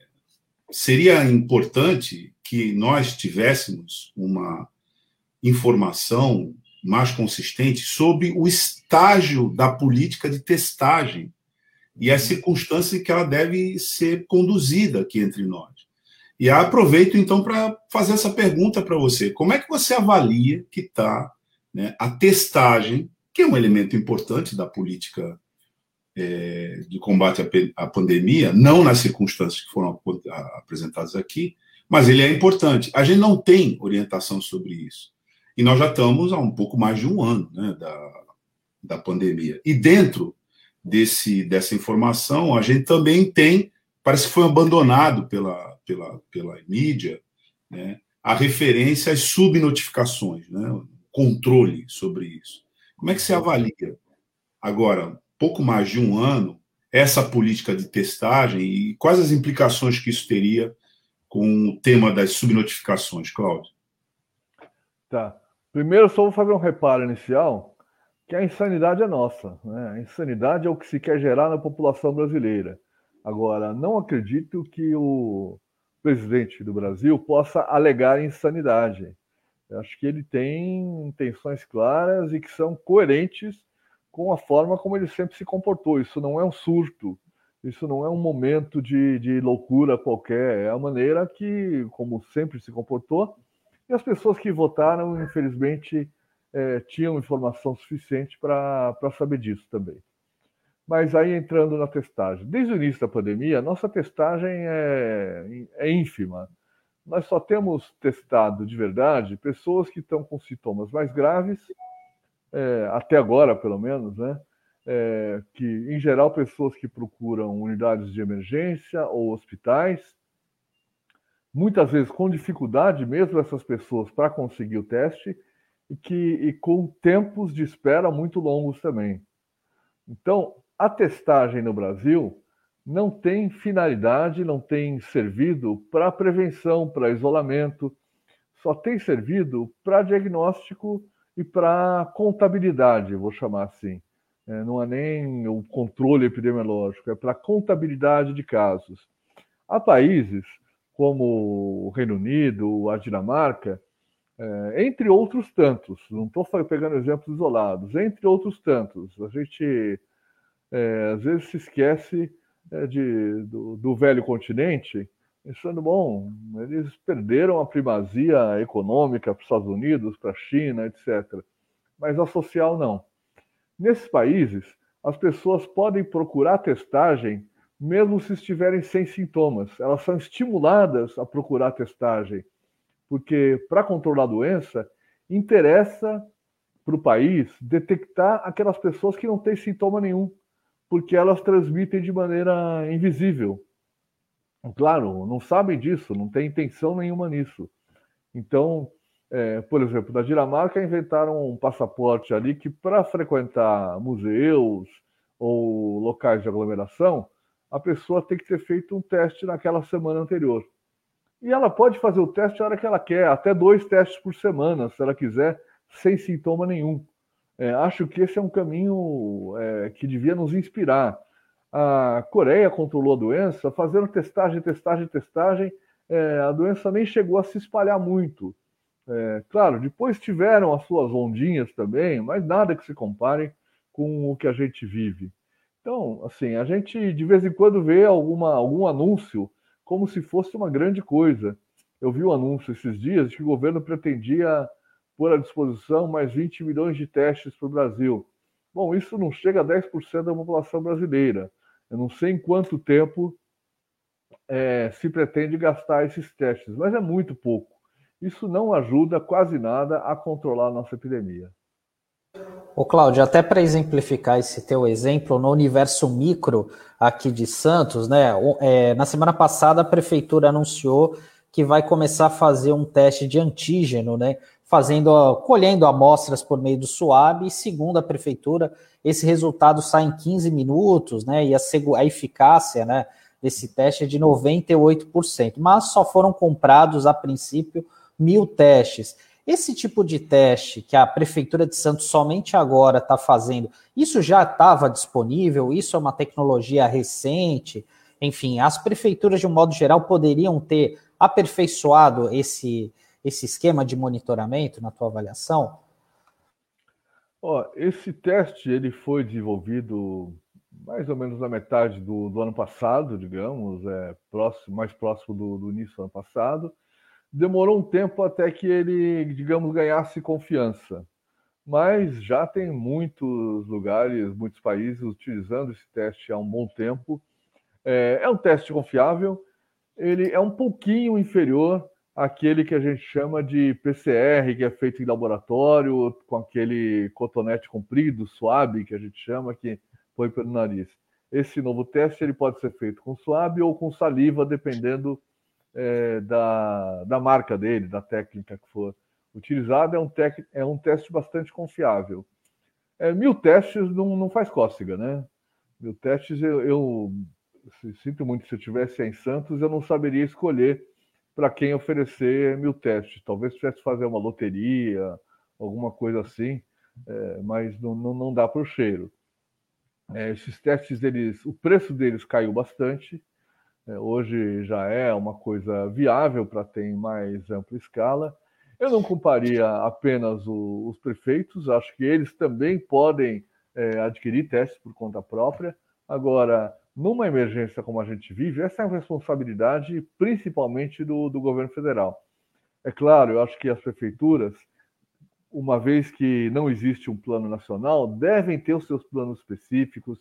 seria importante que nós tivéssemos uma informação mais consistente sobre o estágio da política de testagem e a circunstância que ela deve ser conduzida aqui entre nós. E aproveito então para fazer essa pergunta para você: como é que você avalia que está né, a testagem, que é um elemento importante da política é, de combate à, à, pandemia, não nas circunstâncias que foram apresentadas aqui, mas ele é importante. A gente não tem orientação sobre isso. E nós já estamos há um pouco mais de um ano né, da, da pandemia. E dentro desse, dessa informação, a gente também tem, parece que foi abandonado pela, pela, pela mídia, né, a referência às subnotificações, né, controle sobre isso. Como é que você avalia, agora, pouco mais de um ano, essa política de testagem e quais as implicações que isso teria com o tema das subnotificações, Cláudio? Tá. Primeiro, só vou fazer um reparo inicial que a insanidade é nossa. Né? A insanidade é o que se quer gerar na população brasileira. Agora, não acredito que o presidente do Brasil possa alegar insanidade. Eu acho que ele tem intenções claras e que são coerentes com a forma como ele sempre se comportou. Isso não é um surto, isso não é um momento de, de loucura qualquer, é a maneira que, como sempre se comportou, e as pessoas que votaram, infelizmente, é, tinham informação suficiente para saber disso também. Mas aí entrando na testagem. Desde o início da pandemia, nossa testagem é, é ínfima. Nós só temos testado de verdade pessoas que estão com sintomas mais graves, é, até agora, pelo menos, né? É, que, em geral, pessoas que procuram unidades de emergência ou hospitais, muitas vezes com dificuldade mesmo essas pessoas para conseguir o teste e que e com tempos de espera muito longos também. Então, a testagem no Brasil não tem finalidade, não tem servido para prevenção, para isolamento, só tem servido para diagnóstico e para contabilidade, vou chamar assim. É, não é nem o controle epidemiológico, é para contabilidade de casos. Há países como o Reino Unido, a Dinamarca, é, entre outros tantos, não estou pegando exemplos isolados, entre outros tantos. A gente é, às vezes se esquece de, do, do, velho continente, pensando, bom, eles perderam a primazia econômica para os Estados Unidos, para a China, etc. Mas a social não. Nesses países, as pessoas podem procurar testagem mesmo se estiverem sem sintomas. Elas são estimuladas a procurar testagem, porque para controlar a doença, interessa para o país detectar aquelas pessoas que não têm sintoma nenhum porque elas transmitem de maneira invisível. Claro, não sabem disso, não tem intenção nenhuma nisso. Então, é, por exemplo, na Dinamarca inventaram um passaporte ali que, para frequentar museus ou locais de aglomeração, a pessoa tem que ter feito um teste naquela semana anterior. E ela pode fazer o teste a hora que ela quer, até dois testes por semana, se ela quiser, sem sintoma nenhum. É, acho que esse é um caminho é, que devia nos inspirar. A Coreia controlou a doença fazendo testagem, testagem, testagem. É, a doença nem chegou a se espalhar muito. É, claro, depois tiveram as suas ondinhas também, mas nada que se compare com o que a gente vive. Então, assim, a gente de vez em quando vê alguma, algum anúncio como se fosse uma grande coisa. Eu vi o um anúncio esses dias de que o governo pretendia pôr à disposição mais 20 milhões de testes para o Brasil. Bom, isso não chega a 10% da população brasileira. Eu não sei em quanto tempo é, se pretende gastar esses testes, mas é muito pouco. Isso não ajuda quase nada a controlar a nossa epidemia. Ô Cláudio, até para exemplificar esse teu exemplo, no universo micro aqui de Santos, né? É, na semana passada a prefeitura anunciou que vai começar a fazer um teste de antígeno, né? Fazendo, colhendo amostras por meio do SUAB, e segundo a prefeitura, esse resultado sai em 15 minutos, né? E a, a eficácia, né, desse teste é de 98%, mas só foram comprados a princípio mil testes. Esse tipo de teste que a Prefeitura de Santos somente agora está fazendo, isso já estava disponível? Isso é uma tecnologia recente? Enfim, as prefeituras, de um modo geral, poderiam ter aperfeiçoado esse, esse esquema de monitoramento na tua avaliação? Ó, esse teste ele foi desenvolvido mais ou menos na metade do, do ano passado, digamos, é, próximo, mais próximo do, do, início do ano passado. Demorou um tempo até que ele, digamos, ganhasse confiança. Mas já tem muitos lugares, muitos países utilizando esse teste há um bom tempo. É, é um teste confiável, ele é um pouquinho inferior aquele que a gente chama de PCR, que é feito em laboratório, com aquele cotonete comprido, suave, que a gente chama, que põe pelo nariz. Esse novo teste ele pode ser feito com suave ou com saliva, dependendo é, da, da marca dele, da técnica que for utilizada. É um, é um teste bastante confiável. É, mil testes não, não faz cócega, né? Mil testes eu, eu sinto muito, se eu estivesse em Santos, eu não saberia escolher para quem oferecer mil testes. Talvez tivesse que fazer uma loteria, alguma coisa assim, é, mas não, não, não dá para o cheiro. É, esses testes, o preço deles caiu bastante. É, hoje já é uma coisa viável para ter em mais ampla escala. Eu não culparia apenas o, os prefeitos, acho que eles também podem é, adquirir testes por conta própria. Agora, numa emergência como a gente vive, essa é uma responsabilidade principalmente do, do governo federal. É claro, eu acho que as prefeituras, uma vez que não existe um plano nacional, devem ter os seus planos específicos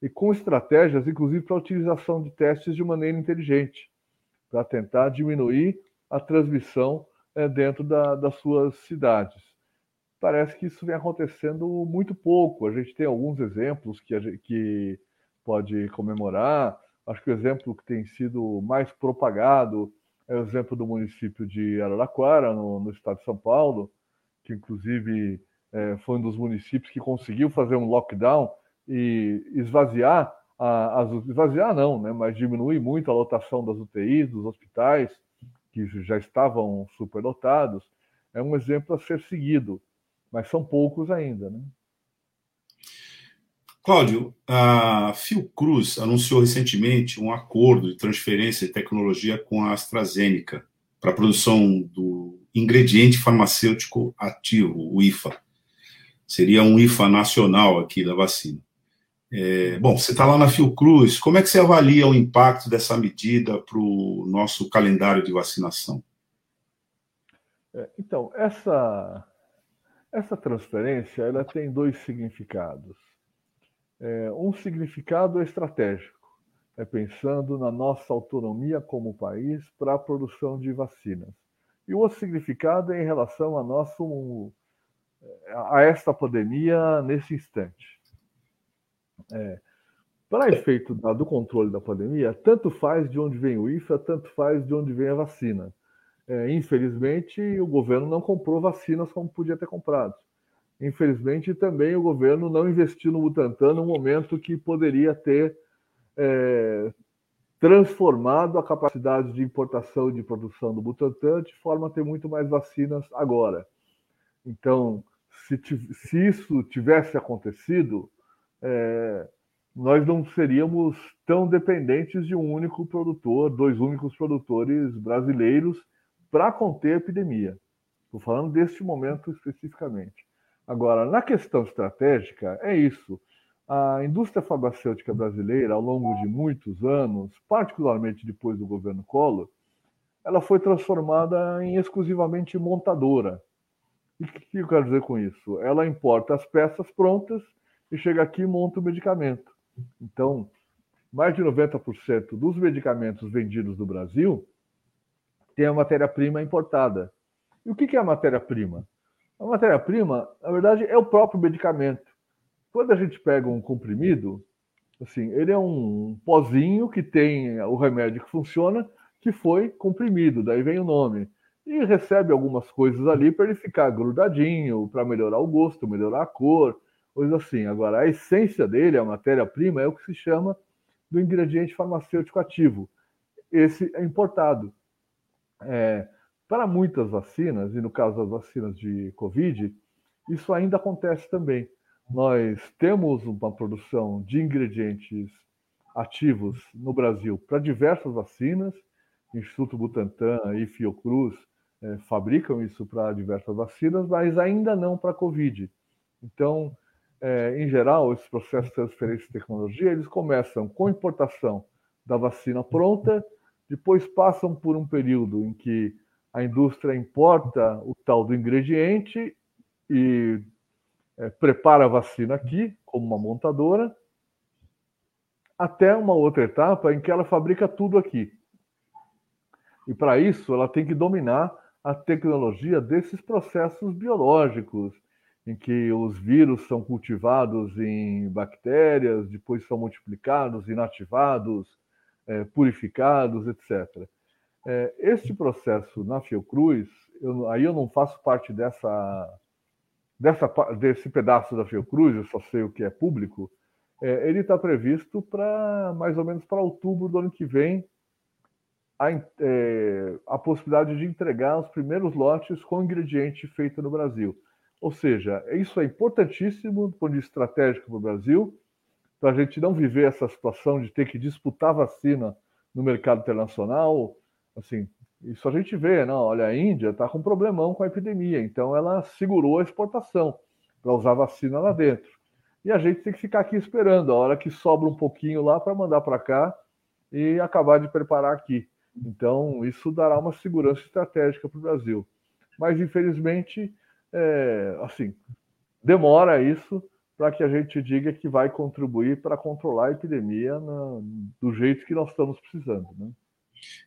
e com estratégias, inclusive para a utilização de testes de maneira inteligente, para tentar diminuir a transmissão é, dentro da, das suas cidades. Parece que isso vem acontecendo muito pouco. A gente tem alguns exemplos que, gente, que pode comemorar. Acho que o exemplo que tem sido mais propagado é o exemplo do município de Araraquara, no, no estado de São Paulo, que inclusive é, foi um dos municípios que conseguiu fazer um lockdown e esvaziar as esvaziar não, né, mas diminuir muito a lotação das UTIs, dos hospitais que já estavam superlotados. É um exemplo a ser seguido, mas são poucos ainda, né? Cláudio, a Fiocruz anunciou recentemente um acordo de transferência de tecnologia com a AstraZeneca para a produção do ingrediente farmacêutico ativo, o IFA. Seria um IFA nacional aqui da vacina. É, bom, você está lá na Fiocruz, como é que você avalia o impacto dessa medida para o nosso calendário de vacinação? É, então, essa, essa transferência ela tem dois significados. É, um significado estratégico, é pensando na nossa autonomia como país para a produção de vacinas. E o outro significado é em relação a, nosso, a esta pandemia nesse instante. É, para efeito do controle da pandemia, tanto faz de onde vem o IFA, tanto faz de onde vem a vacina. É, infelizmente, o governo não comprou vacinas como podia ter comprado. Infelizmente, também o governo não investiu no Butantan no momento que poderia ter é, transformado a capacidade de importação e de produção do Butantan de forma a ter muito mais vacinas agora. Então, se, se isso tivesse acontecido, é, nós não seríamos tão dependentes de um único produtor, dois únicos produtores brasileiros para conter a epidemia. Estou falando deste momento especificamente. Agora, na questão estratégica, é isso. A indústria farmacêutica brasileira, ao longo de muitos anos, particularmente depois do governo Collor, ela foi transformada em exclusivamente montadora. E o que eu quero dizer com isso? Ela importa as peças prontas e chega aqui e monta o medicamento. Então, mais de 90% dos medicamentos vendidos no Brasil tem a matéria-prima importada. E o que é a matéria-prima? A matéria-prima, na verdade, é o próprio medicamento. Quando a gente pega um comprimido, assim, ele é um pozinho que tem o remédio que funciona, que foi comprimido, daí vem o nome. E recebe algumas coisas ali para ele ficar grudadinho, para melhorar o gosto, melhorar a cor, coisa assim. Agora, a essência dele, a matéria-prima, é o que se chama do ingrediente farmacêutico ativo. Esse é importado. É, para muitas vacinas, e no caso das vacinas de Covid, isso ainda acontece também. Nós temos uma produção de ingredientes ativos no Brasil para diversas vacinas, Instituto Butantan e Fiocruz é, fabricam isso para diversas vacinas, mas ainda não para Covid. Então, é, em geral, esses processos de transferência de tecnologia, eles começam com importação da vacina pronta, depois passam por um período em que a indústria importa o tal do ingrediente e é, prepara a vacina aqui, como uma montadora, até uma outra etapa em que ela fabrica tudo aqui. E para isso, ela tem que dominar a tecnologia desses processos biológicos, em que os vírus são cultivados em bactérias, depois são multiplicados, inativados, é, purificados, etc. É, este processo na Fiocruz, eu, aí eu não faço parte dessa, dessa, desse pedaço da Fiocruz, eu só sei o que é público. É, ele está previsto para mais ou menos para outubro do ano que vem a, é, a possibilidade de entregar os primeiros lotes com ingrediente feito no Brasil. Ou seja, isso é importantíssimo do ponto de vista estratégico para o Brasil, para a gente não viver essa situação de ter que disputar vacina no mercado internacional, Assim, isso a gente vê, não? Olha, a Índia está com um problemão com a epidemia, então ela segurou a exportação para usar vacina lá dentro. E a gente tem que ficar aqui esperando a hora que sobra um pouquinho lá para mandar para cá e acabar de preparar aqui. Então, isso dará uma segurança estratégica para o Brasil. Mas, infelizmente, é, assim, demora isso para que a gente diga que vai contribuir para controlar a epidemia na, do jeito que nós estamos precisando. Né?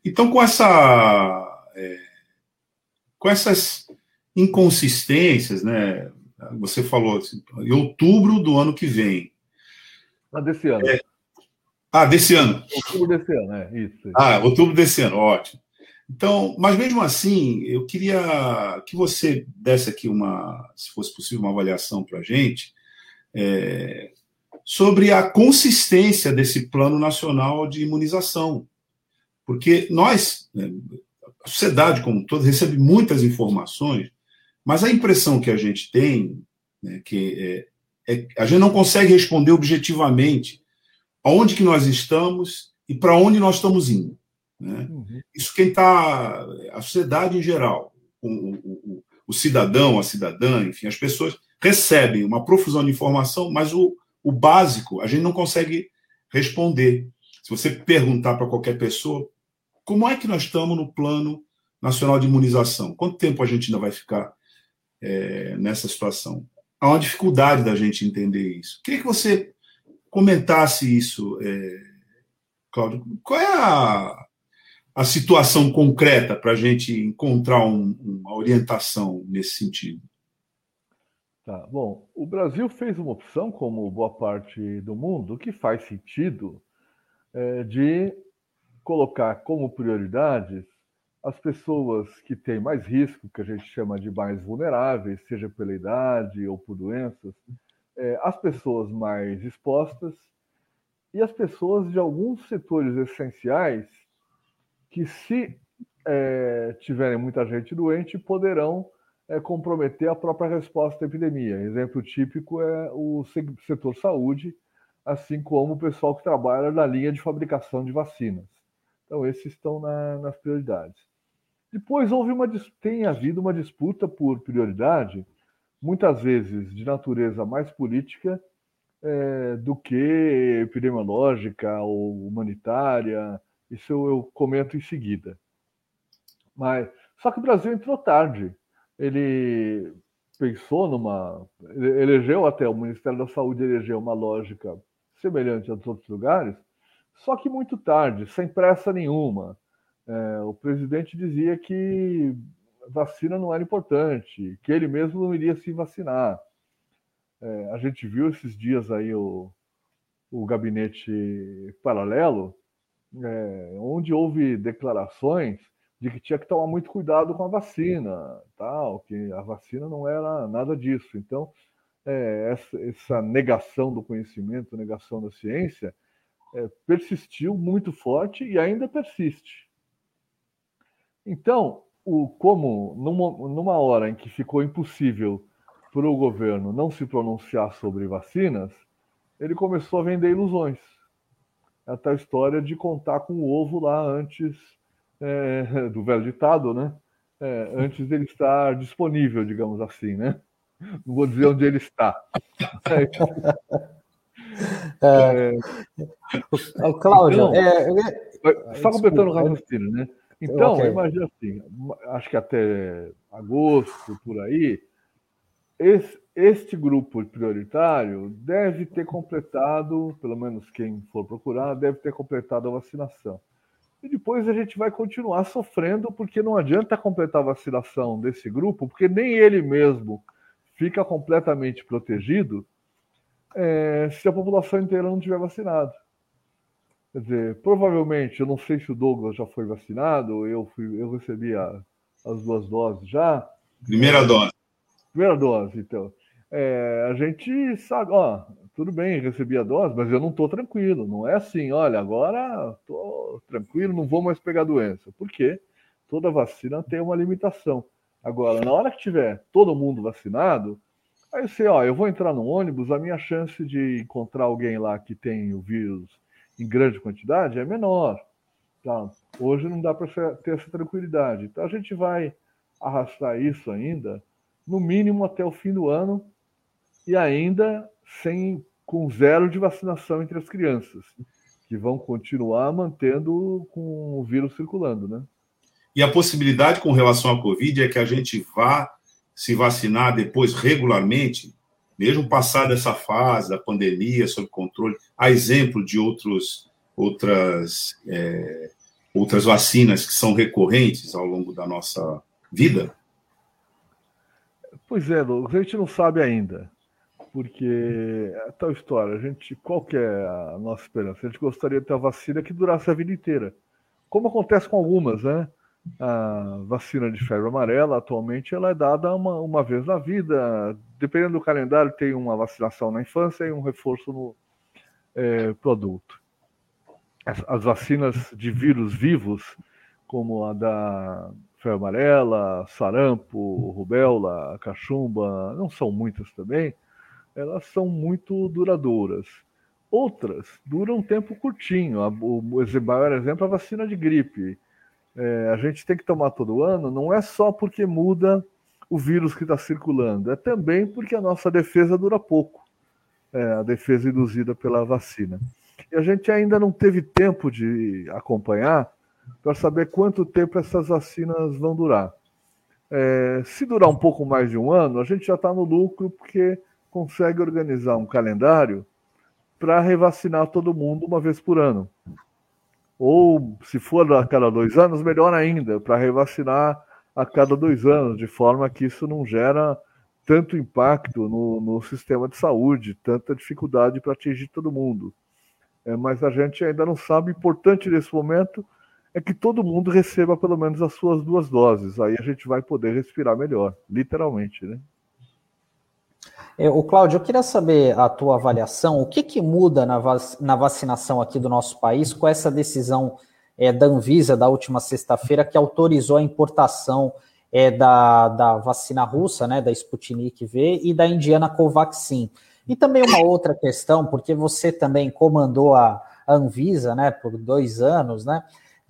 Então, com essa é, com essas inconsistências, né? Você falou assim, em outubro do ano que vem. Ah, desse ano. É, ah, desse ano. Outubro desse ano, é isso. Ah, outubro desse ano, ótimo. Então, mas mesmo assim, eu queria que você desse aqui uma, se fosse possível, uma avaliação para a gente é, sobre a consistência desse plano nacional de imunização. Porque nós, né, a sociedade como um todo, recebe muitas informações, mas a impressão que a gente tem, né, que é, é, a gente não consegue responder objetivamente aonde que nós estamos e para onde nós estamos indo. Né? Uhum. Isso quem está, a sociedade em geral, o, o, o, cidadão, a cidadã, enfim, as pessoas recebem uma profusão de informação, mas o, o básico a gente não consegue responder. Se você perguntar para qualquer pessoa, como é que nós estamos no plano nacional de imunização? Quanto tempo a gente ainda vai ficar é, nessa situação? Há uma dificuldade da gente entender isso. Queria que você comentasse isso, é, Cláudio. Qual é a, a situação concreta para a gente encontrar um, uma orientação nesse sentido? Tá, bom, o Brasil fez uma opção, como boa parte do mundo, que faz sentido, de colocar como prioridades as pessoas que têm mais risco, que a gente chama de mais vulneráveis, seja pela idade ou por doenças, é, as pessoas mais expostas e as pessoas de alguns setores essenciais que, se é, tiverem muita gente doente, poderão é, comprometer a própria resposta à epidemia. Exemplo típico é o setor saúde, assim como o pessoal que trabalha na linha de fabricação de vacinas. Então, esses estão na, nas prioridades. Depois houve uma tem havido uma disputa por prioridade muitas vezes de natureza mais política é, do que epidemiológica ou humanitária. Isso eu, eu, comento em seguida. Mas só que o Brasil entrou tarde. Ele pensou numa, elegeu até o Ministério da Saúde elegeu uma lógica semelhante aos outros lugares, só que muito tarde, sem pressa nenhuma. É, o presidente dizia que vacina não era importante, que ele mesmo não iria se vacinar. É, a gente viu esses dias aí o, o gabinete paralelo, é, onde houve declarações de que tinha que tomar muito cuidado com a vacina, tal, que a vacina não era nada disso. Então, é, essa, essa, negação do conhecimento, negação da ciência, é, persistiu muito forte e ainda persiste. Então, o, como numa, numa hora em que ficou impossível para o governo não se pronunciar sobre vacinas, ele começou a vender ilusões. A tal história de contar com o ovo lá antes é, do velho ditado, né? É, antes dele estar disponível, digamos assim, né? Não vou dizer onde ele está. É, é, Cláudio, então, é, só completando o raciocínio, né? Então, okay. imagina assim, acho que até agosto, por aí, esse, este grupo prioritário deve ter completado, pelo menos quem for procurar, deve ter completado a vacinação. E depois a gente vai continuar sofrendo, porque não adianta completar a vacinação desse grupo, porque nem ele mesmo fica completamente protegido é, se a população inteira não tiver vacinado. Quer dizer, provavelmente, eu não sei se o Douglas já foi vacinado, eu, fui, eu recebi a, as duas doses já. Primeira dose. Primeira dose, então. É, a gente sabe, ó, tudo bem, recebi a dose, mas eu não estou tranquilo. Não é assim, olha, agora estou tranquilo, não vou mais pegar doença. Por quê? Toda vacina tem uma limitação. Agora, na hora que tiver todo mundo vacinado, aí você, ó, eu vou entrar no ônibus, a minha chance de encontrar alguém lá que tem o vírus em grande quantidade é menor. Tá? Hoje não dá para ter essa tranquilidade. Então a gente vai arrastar isso ainda, no mínimo até o fim do ano, e ainda sem com zero de vacinação entre as crianças, que vão continuar mantendo com o vírus circulando, né? E a possibilidade com relação à Covid é que a gente vá se vacinar depois regularmente mesmo passada essa fase da pandemia, sob controle, a exemplo de outros, outras, é, outras vacinas que são recorrentes ao longo da nossa vida, Pois é, a gente não sabe ainda, porque é tal história, a gente, qual que é a nossa esperança? A gente gostaria de ter a vacina que durasse a vida inteira, como acontece com algumas, né? A vacina de febre amarela, atualmente, ela é dada uma, uma vez na vida, dependendo do calendário, tem uma vacinação na infância e um reforço no é, produto. As, as vacinas de vírus vivos, como a da febre amarela, sarampo, rubéola, cachumba, não são muitas também, elas são muito duradouras. Outras duram um tempo curtinho. O maior exemplo é a vacina de gripe. É, a gente tem que tomar todo ano, não é só porque muda o vírus que está circulando, é também porque a nossa defesa dura pouco, é, a defesa induzida pela vacina. E a gente ainda não teve tempo de acompanhar para saber quanto tempo essas vacinas vão durar. É, se durar um pouco mais de um ano, a gente já está no lucro porque consegue organizar um calendário para revacinar todo mundo uma vez por ano. Ou, se for a cada dois anos, melhor ainda, para revacinar a cada dois anos, de forma que isso não gera tanto impacto no, no sistema de saúde, tanta dificuldade para atingir todo mundo. É, mas a gente ainda não sabe. O importante nesse momento é que todo mundo receba pelo menos as suas duas doses. Aí a gente vai poder respirar melhor, literalmente, né? É, o Cláudio, eu queria saber a tua avaliação. O que, que muda na, vac na vacinação aqui do nosso país com essa decisão é, da Anvisa da última sexta-feira que autorizou a importação é, da, da vacina russa, né, da Sputnik V e da indiana Covaxin. E também uma outra questão, porque você também comandou a, a Anvisa, né, por dois anos, né?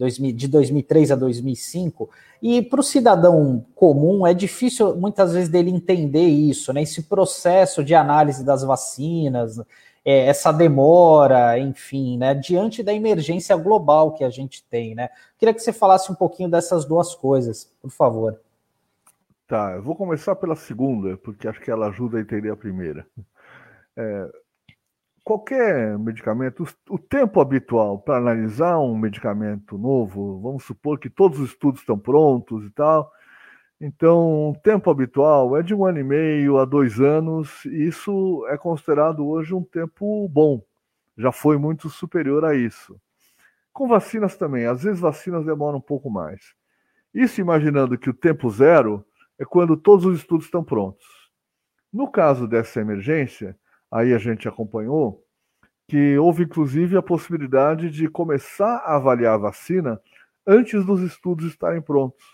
De 2003 a 2005, e para o cidadão comum é difícil muitas vezes dele entender isso, né? Esse processo de análise das vacinas, é, essa demora, enfim, né? Diante da emergência global que a gente tem, né? Queria que você falasse um pouquinho dessas duas coisas, por favor. Tá, eu vou começar pela segunda, porque acho que ela ajuda a entender a primeira. É, qualquer medicamento, o tempo habitual para analisar um medicamento novo, vamos supor que todos os estudos estão prontos e tal. Então, o tempo habitual é de um ano e meio a dois anos, e isso é considerado hoje um tempo bom. Já foi muito superior a isso. Com vacinas também, às vezes vacinas demoram um pouco mais. Isso imaginando que o tempo zero é quando todos os estudos estão prontos. No caso dessa emergência, aí a gente acompanhou, que houve inclusive a possibilidade de começar a avaliar a vacina antes dos estudos estarem prontos.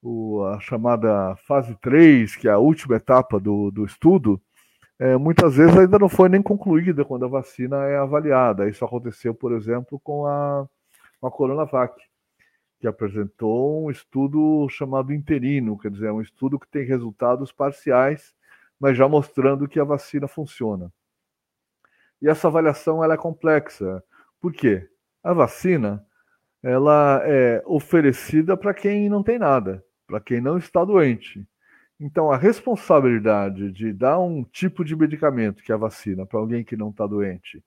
O, a chamada fase 3, que é a última etapa do, do estudo, é, muitas vezes ainda não foi nem concluída quando a vacina é avaliada. Isso aconteceu, por exemplo, com a, com a Coronavac, que apresentou um estudo chamado interino, quer dizer, um estudo que tem resultados parciais mas já mostrando que a vacina funciona. E essa avaliação ela é complexa. Por quê? A vacina ela é oferecida para quem não tem nada, para quem não está doente. Então, a responsabilidade de dar um tipo de medicamento, que é a vacina, para alguém que não está doente,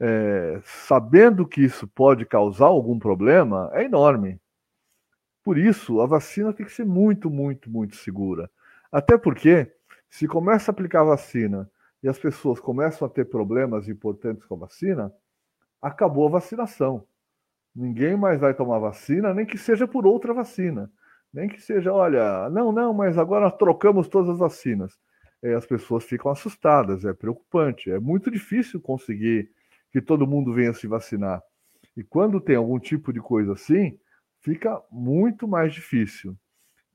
é, sabendo que isso pode causar algum problema, é enorme. Por isso, a vacina tem que ser muito, muito, muito segura. Até porque se começa a aplicar vacina e as pessoas começam a ter problemas importantes com a vacina, acabou a vacinação. Ninguém mais vai tomar vacina, nem que seja por outra vacina. Nem que seja, olha, não, não, mas agora trocamos todas as vacinas. E as pessoas ficam assustadas, é preocupante. É muito difícil conseguir que todo mundo venha se vacinar. E quando tem algum tipo de coisa assim, fica muito mais difícil.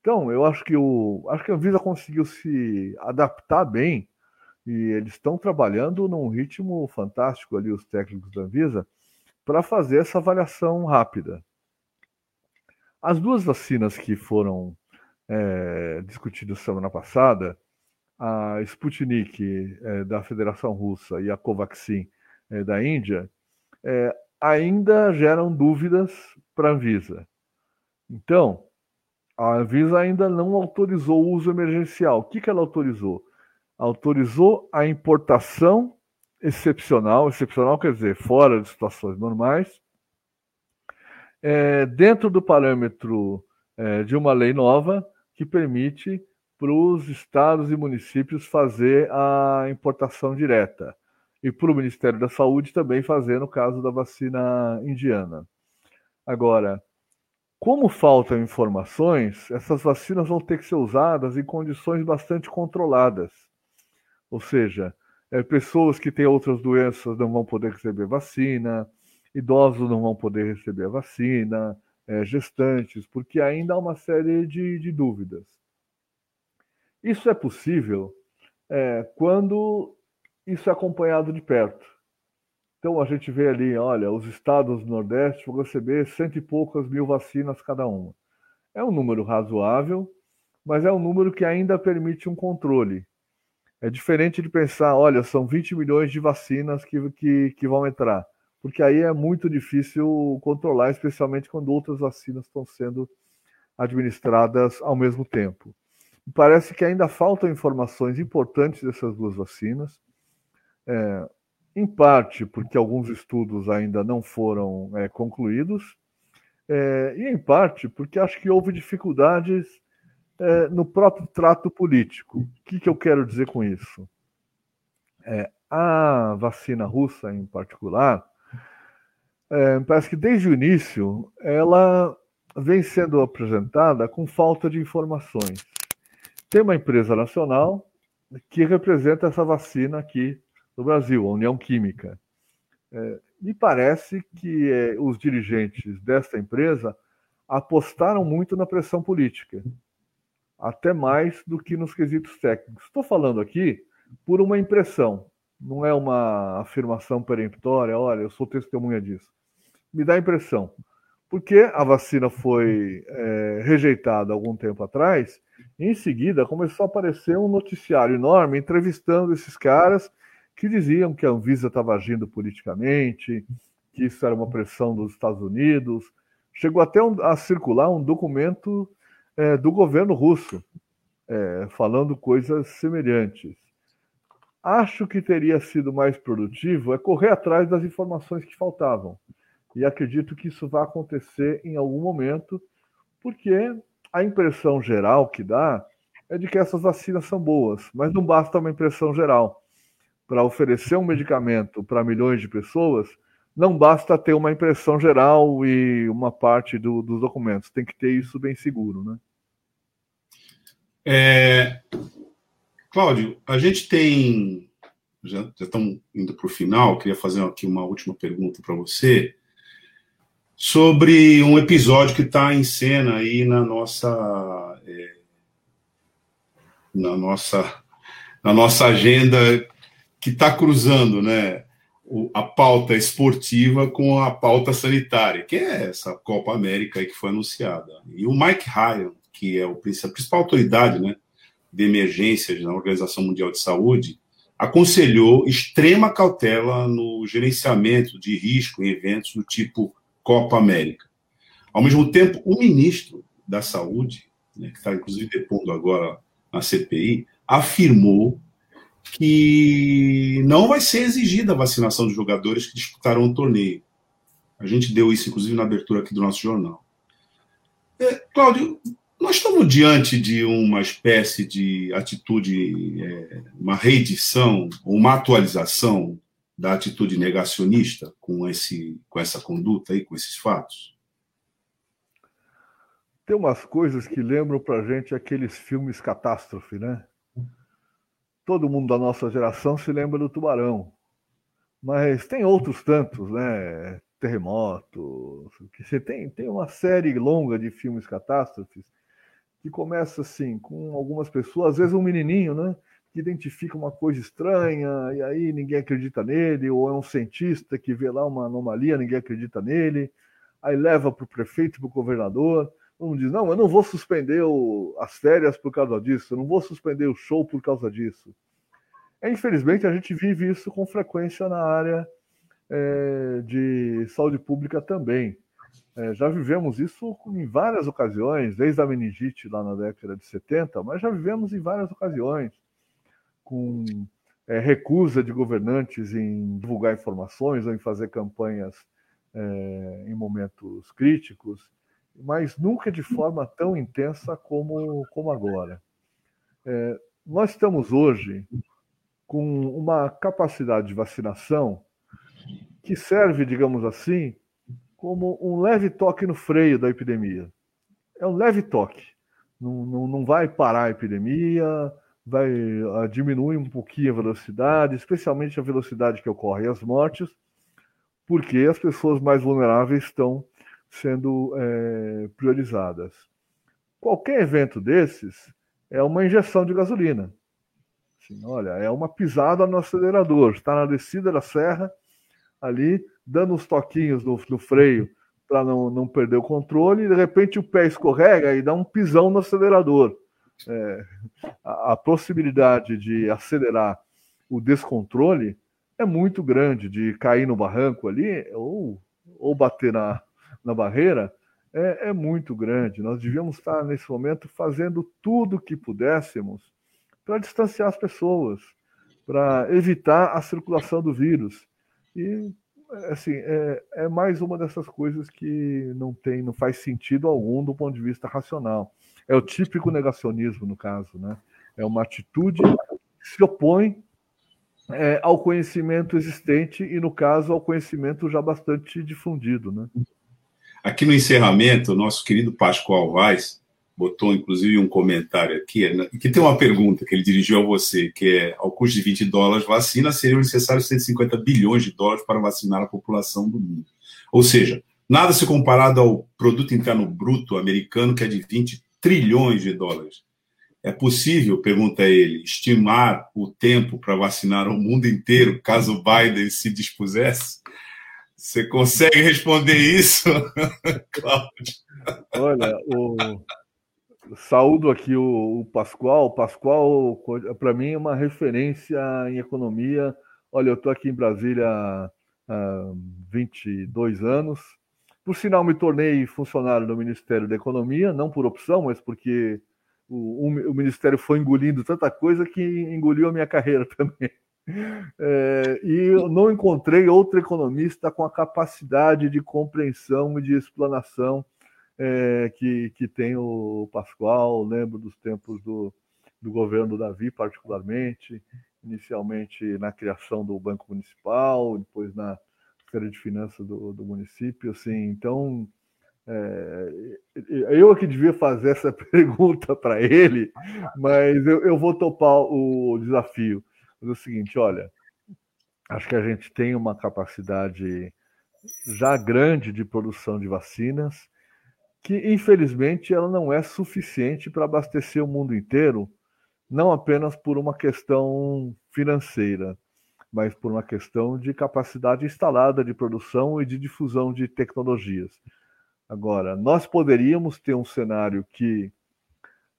Então, eu acho que o acho que a Anvisa conseguiu se adaptar bem e eles estão trabalhando num ritmo fantástico ali os técnicos da Anvisa para fazer essa avaliação rápida. As duas vacinas que foram é, discutidas semana passada, a Sputnik é, da Federação Russa e a Covaxin é, da Índia, é, ainda geram dúvidas para a Anvisa. Então, a Anvisa ainda não autorizou o uso emergencial. O que, que ela autorizou? Autorizou a importação excepcional, excepcional quer dizer fora de situações normais, é, dentro do parâmetro é, de uma lei nova que permite para os estados e municípios fazer a importação direta e para o Ministério da Saúde também fazer no caso da vacina indiana. Agora, como faltam informações, essas vacinas vão ter que ser usadas em condições bastante controladas. Ou seja, é, pessoas que têm outras doenças não vão poder receber vacina, idosos não vão poder receber a vacina, é, gestantes, porque ainda há uma série de, de dúvidas. Isso é possível é, quando isso é acompanhado de perto. Então a gente vê ali, olha, os estados do Nordeste vão receber cento e poucas mil vacinas cada uma. É um número razoável, mas é um número que ainda permite um controle. É diferente de pensar, olha, são 20 milhões de vacinas que, que, que vão entrar, porque aí é muito difícil controlar, especialmente quando outras vacinas estão sendo administradas ao mesmo tempo. Parece que ainda faltam informações importantes dessas duas vacinas, é, em parte porque alguns estudos ainda não foram é, concluídos, é, e em parte porque acho que houve dificuldades é, no próprio trato político. O que, que eu quero dizer com isso? É, a vacina russa, em particular, é, parece que desde o início ela vem sendo apresentada com falta de informações. Tem uma empresa nacional que representa essa vacina aqui no Brasil, a União Química. É, me parece que é, os dirigentes desta empresa apostaram muito na pressão política até mais do que nos quesitos técnicos. Estou falando aqui por uma impressão, não é uma afirmação peremptória, olha, eu sou testemunha disso. Me dá a impressão. Porque a vacina foi é, rejeitada algum tempo atrás, em seguida começou a aparecer um noticiário enorme entrevistando esses caras que diziam que a Anvisa estava agindo politicamente, que isso era uma pressão dos Estados Unidos. Chegou até a circular um documento é, do governo russo, é, falando coisas semelhantes. Acho que teria sido mais produtivo é correr atrás das informações que faltavam. E acredito que isso vai acontecer em algum momento, porque a impressão geral que dá é de que essas vacinas são boas, mas não basta uma impressão geral. Para oferecer um medicamento para milhões de pessoas, não basta ter uma impressão geral e uma parte do, dos documentos, tem que ter isso bem seguro, né? É, Cláudio, a gente tem. Já, já estamos indo para o final, queria fazer aqui uma última pergunta para você sobre um episódio que está em cena aí na nossa. É, na nossa na nossa agenda que está cruzando né, a pauta esportiva com a pauta sanitária, que é essa Copa América que foi anunciada. E o Mike Ryan, que é o, a principal autoridade né, de emergências na Organização Mundial de Saúde, aconselhou extrema cautela no gerenciamento de risco em eventos do tipo Copa América. Ao mesmo tempo, o ministro da Saúde, né, que está inclusive depondo agora na CPI, afirmou que não vai ser exigida a vacinação dos jogadores que disputarão o torneio. A gente deu isso, inclusive, na abertura aqui do nosso jornal. É, Cláudio, nós estamos diante de uma espécie de atitude, é, uma reedição, uma atualização da atitude negacionista com, esse, com essa conduta aí, com esses fatos? Tem umas coisas que lembram para gente aqueles filmes catástrofe, né? Todo mundo da nossa geração se lembra do Tubarão, mas tem outros tantos, né? Terremotos, que você tem, tem uma série longa de filmes catástrofes que começa assim, com algumas pessoas, às vezes um menininho, né? Que identifica uma coisa estranha e aí ninguém acredita nele, ou é um cientista que vê lá uma anomalia, ninguém acredita nele, aí leva para o prefeito, para o governador, um diz, não, eu não vou suspender o, as férias por causa disso, eu não vou suspender o show por causa disso. É, infelizmente, a gente vive isso com frequência na área é, de saúde pública também. É, já vivemos isso em várias ocasiões, desde a meningite lá na década de 70, mas já vivemos em várias ocasiões, com é, recusa de governantes em divulgar informações ou em fazer campanhas é, em momentos críticos, mas nunca de forma tão intensa como, como agora. É, nós estamos hoje com uma capacidade de vacinação que serve, digamos assim, como um leve toque no freio da epidemia. É um leve toque. Não, não, não vai parar a epidemia, vai uh, diminuir um pouquinho a velocidade, especialmente a velocidade que ocorre as mortes, porque as pessoas mais vulneráveis estão sendo é, priorizadas. Qualquer evento desses é uma injeção de gasolina. Assim, olha, é uma pisada no acelerador, está na descida da serra, ali, dando uns toquinhos no, no freio para não, não perder o controle, e de repente o pé escorrega e dá um pisão no acelerador. É, a, a possibilidade de acelerar o descontrole é muito grande, de cair no barranco ali, ou, ou bater na, na barreira, é, é, muito grande. Nós devíamos estar, nesse momento, fazendo tudo o que pudéssemos para distanciar as pessoas, para evitar a circulação do vírus. E, assim, é, é, mais uma dessas coisas que não tem, não faz sentido algum do ponto de vista racional. É o típico negacionismo, no caso, né? É uma atitude que se opõe é, ao conhecimento existente e, no caso, ao conhecimento já bastante difundido, né? Aqui no encerramento, o nosso querido Pascoal Vaz botou inclusive um comentário aqui, que tem uma pergunta que ele dirigiu a você, que é, ao custo de 20 dólares vacina, seriam necessários 150 bilhões de dólares para vacinar a população do mundo. Ou seja, nada se comparado ao produto interno bruto americano, que é de 20 trilhões de dólares. É possível, pergunta ele, estimar o tempo para vacinar o mundo inteiro, caso Biden se dispusesse? Você consegue responder isso, Cláudio? Olha, o, Saúdo aqui o, o Pascoal. O Pascoal, para mim, é uma referência em economia. Olha, eu estou aqui em Brasília há 22 anos. Por sinal, me tornei funcionário do Ministério da Economia, não por opção, mas porque o, o, o Ministério foi engolindo tanta coisa que engoliu a minha carreira também. É, e eu não encontrei outro economista com a capacidade de compreensão e de explanação é, que, que tem o Pascoal, lembro dos tempos do, do governo Davi, particularmente, inicialmente na criação do Banco Municipal, depois na Feira de Finanças do, do município, assim, então é, eu que devia fazer essa pergunta para ele, mas eu, eu, vou topar o desafio. Mas é o seguinte, olha, acho que a gente tem uma capacidade já grande de produção de vacinas, que infelizmente ela não é suficiente para abastecer o mundo inteiro, não apenas por uma questão financeira, mas por uma questão de capacidade instalada de produção e de difusão de tecnologias. Agora, nós poderíamos ter um cenário que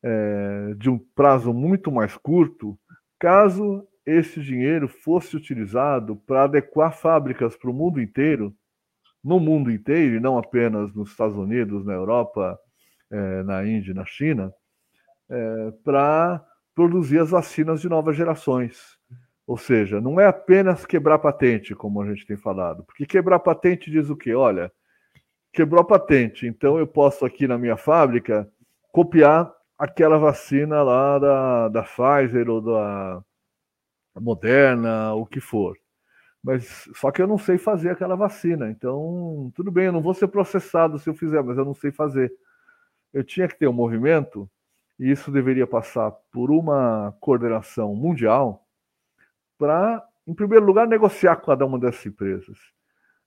é, de um prazo muito mais curto, caso esse dinheiro fosse utilizado para adequar fábricas para o mundo inteiro no mundo inteiro, e não apenas nos Estados Unidos, na Europa, é, na Índia, na China, é, para produzir as vacinas de novas gerações. Ou seja, não é apenas quebrar patente, como a gente tem falado, porque quebrar patente diz o quê? Olha, quebrou a patente, então eu posso aqui na minha fábrica copiar aquela vacina lá da, da Pfizer ou da Moderna, o que for mas só que eu não sei fazer aquela vacina. Então, tudo bem, eu não vou ser processado se eu fizer, mas eu não sei fazer. Eu tinha que ter um movimento, e isso deveria passar por uma coordenação mundial para, em primeiro lugar, negociar com cada uma dessas empresas.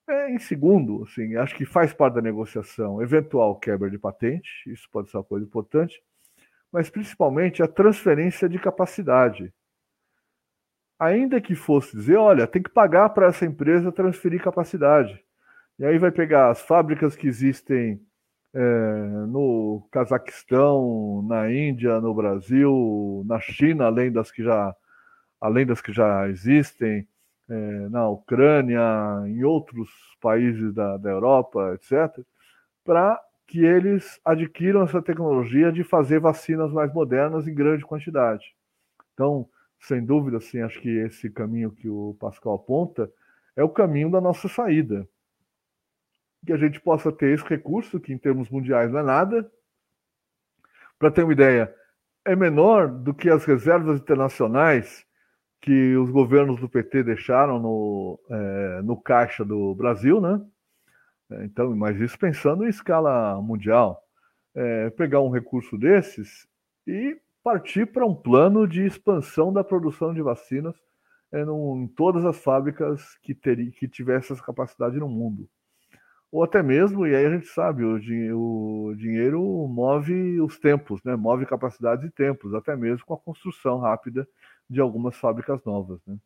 É, em segundo, assim, acho que faz parte da negociação eventual quebra de patente, isso pode ser uma coisa importante, mas principalmente a transferência de capacidade ainda que fosse dizer, olha, tem que pagar para essa empresa transferir capacidade. E aí vai pegar as fábricas que existem é, no Cazaquistão, na Índia, no Brasil, na China, além das que já, além das que já existem, é, na Ucrânia, em outros países da, da Europa, etc., para que eles adquiram essa tecnologia de fazer vacinas mais modernas em grande quantidade. Então, sem dúvida, assim, acho que esse caminho que o Pascal aponta é o caminho da nossa saída. Que a gente possa ter esse recurso, que em termos mundiais não é nada. Para ter uma ideia, é menor do que as reservas internacionais que os governos do PT deixaram no, é, no caixa do Brasil, né? Então, mas isso pensando em escala mundial. É, pegar um recurso desses e partir para um plano de expansão da produção de vacinas é, em todas as fábricas que, ter, que tivessem essa capacidade no mundo. Ou até mesmo, e aí a gente sabe, o, o dinheiro move os tempos, né? move capacidades e tempos, até mesmo com a construção rápida de algumas fábricas novas. Né?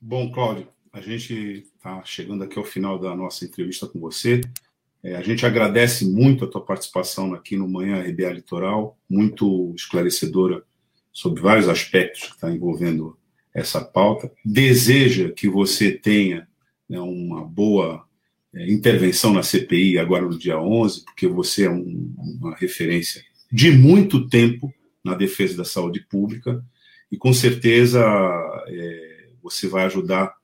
Bom, Cláudio, a gente está chegando aqui ao final da nossa entrevista com você. É, a gente agradece muito a tua participação aqui no Manhã RBA Litoral, muito esclarecedora sobre vários aspectos que está envolvendo essa pauta. Deseja que você tenha né, uma boa é, intervenção na CPI agora no dia 11, porque você é um, uma referência de muito tempo na defesa da saúde pública e com certeza é, você vai ajudar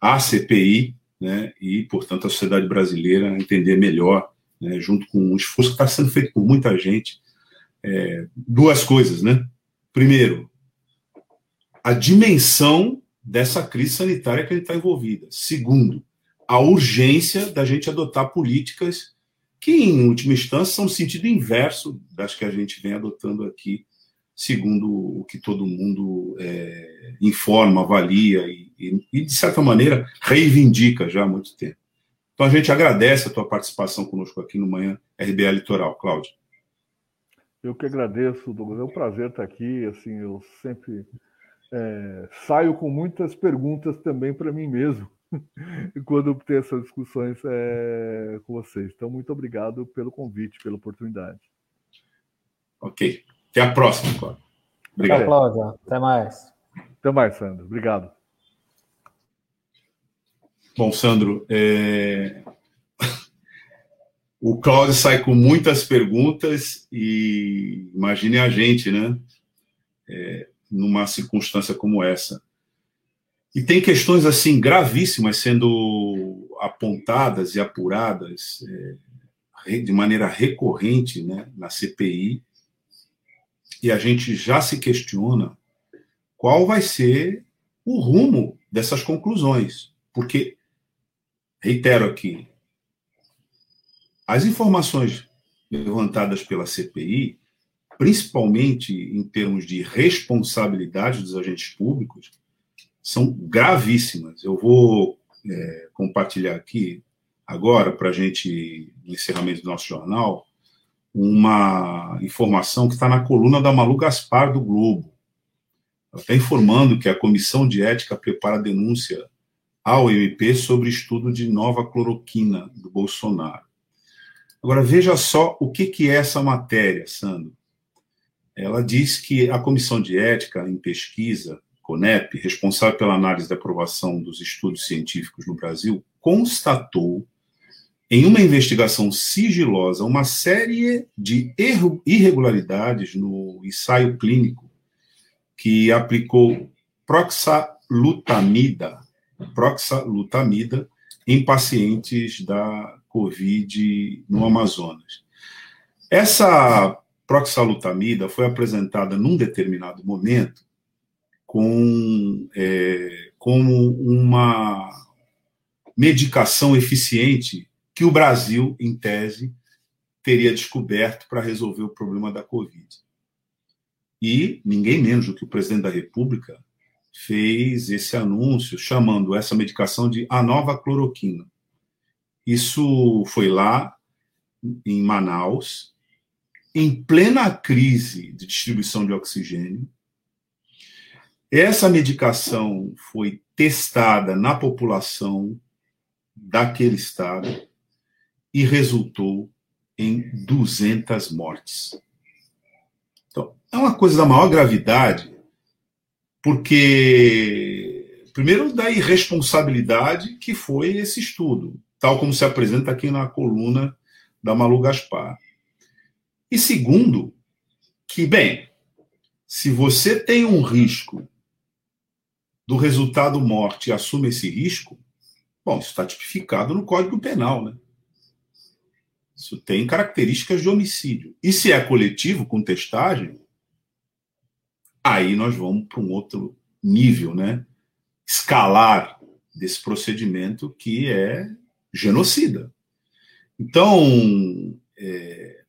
a CPI né, e, portanto, a sociedade brasileira entender melhor, né, junto com um esforço que está sendo feito por muita gente, é, duas coisas, né? Primeiro, a dimensão dessa crise sanitária que a gente está envolvida. Segundo, a urgência da gente adotar políticas que, em última instância, são no sentido inverso das que a gente vem adotando aqui, segundo o que todo mundo é, informa, avalia e, e, de certa maneira, reivindica já há muito tempo. Então, a gente agradece a tua participação conosco aqui no Manhã RBA Litoral. Cláudio. Eu que agradeço, Douglas. É um prazer estar aqui. Assim, eu sempre é, saio com muitas perguntas também para mim mesmo quando tenho essas discussões é, com vocês. Então, muito obrigado pelo convite, pela oportunidade. Ok. Até a próxima, Cláudio. Obrigado. Até, Cláudia. Até mais. Até mais, Sandro. Obrigado. Bom, Sandro, é... o Cláudio sai com muitas perguntas e imagine a gente, né? É, numa circunstância como essa. E tem questões assim gravíssimas sendo apontadas e apuradas é, de maneira recorrente né, na CPI, e a gente já se questiona qual vai ser o rumo dessas conclusões, porque reitero aqui, as informações levantadas pela CPI, principalmente em termos de responsabilidade dos agentes públicos, são gravíssimas. Eu vou é, compartilhar aqui agora, para a gente, no encerramento do nosso jornal, uma informação que está na coluna da Malu Gaspar do Globo. Ela está informando que a Comissão de Ética prepara denúncia ao MP sobre estudo de nova cloroquina do Bolsonaro. Agora, veja só o que, que é essa matéria, Sandro. Ela diz que a Comissão de Ética em Pesquisa CONEP, responsável pela análise da aprovação dos estudos científicos no Brasil, constatou em uma investigação sigilosa uma série de irregularidades no ensaio clínico que aplicou proxalutamida, proxalutamida em pacientes da Covid no Amazonas. Essa proxalutamida foi apresentada num determinado momento com, é, como uma medicação eficiente que o Brasil, em tese, teria descoberto para resolver o problema da Covid. E ninguém menos do que o presidente da República fez esse anúncio chamando essa medicação de a nova cloroquina. Isso foi lá em Manaus, em plena crise de distribuição de oxigênio, essa medicação foi testada na população daquele estado e resultou em 200 mortes. Então, é uma coisa da maior gravidade, porque, primeiro, da irresponsabilidade que foi esse estudo, tal como se apresenta aqui na coluna da Malu Gaspar. E segundo, que, bem, se você tem um risco do resultado morte e assume esse risco, bom, isso está tipificado no Código Penal, né? Isso tem características de homicídio. E se é coletivo, com testagem, aí nós vamos para um outro nível, né? Escalar desse procedimento que é genocida. Então, é...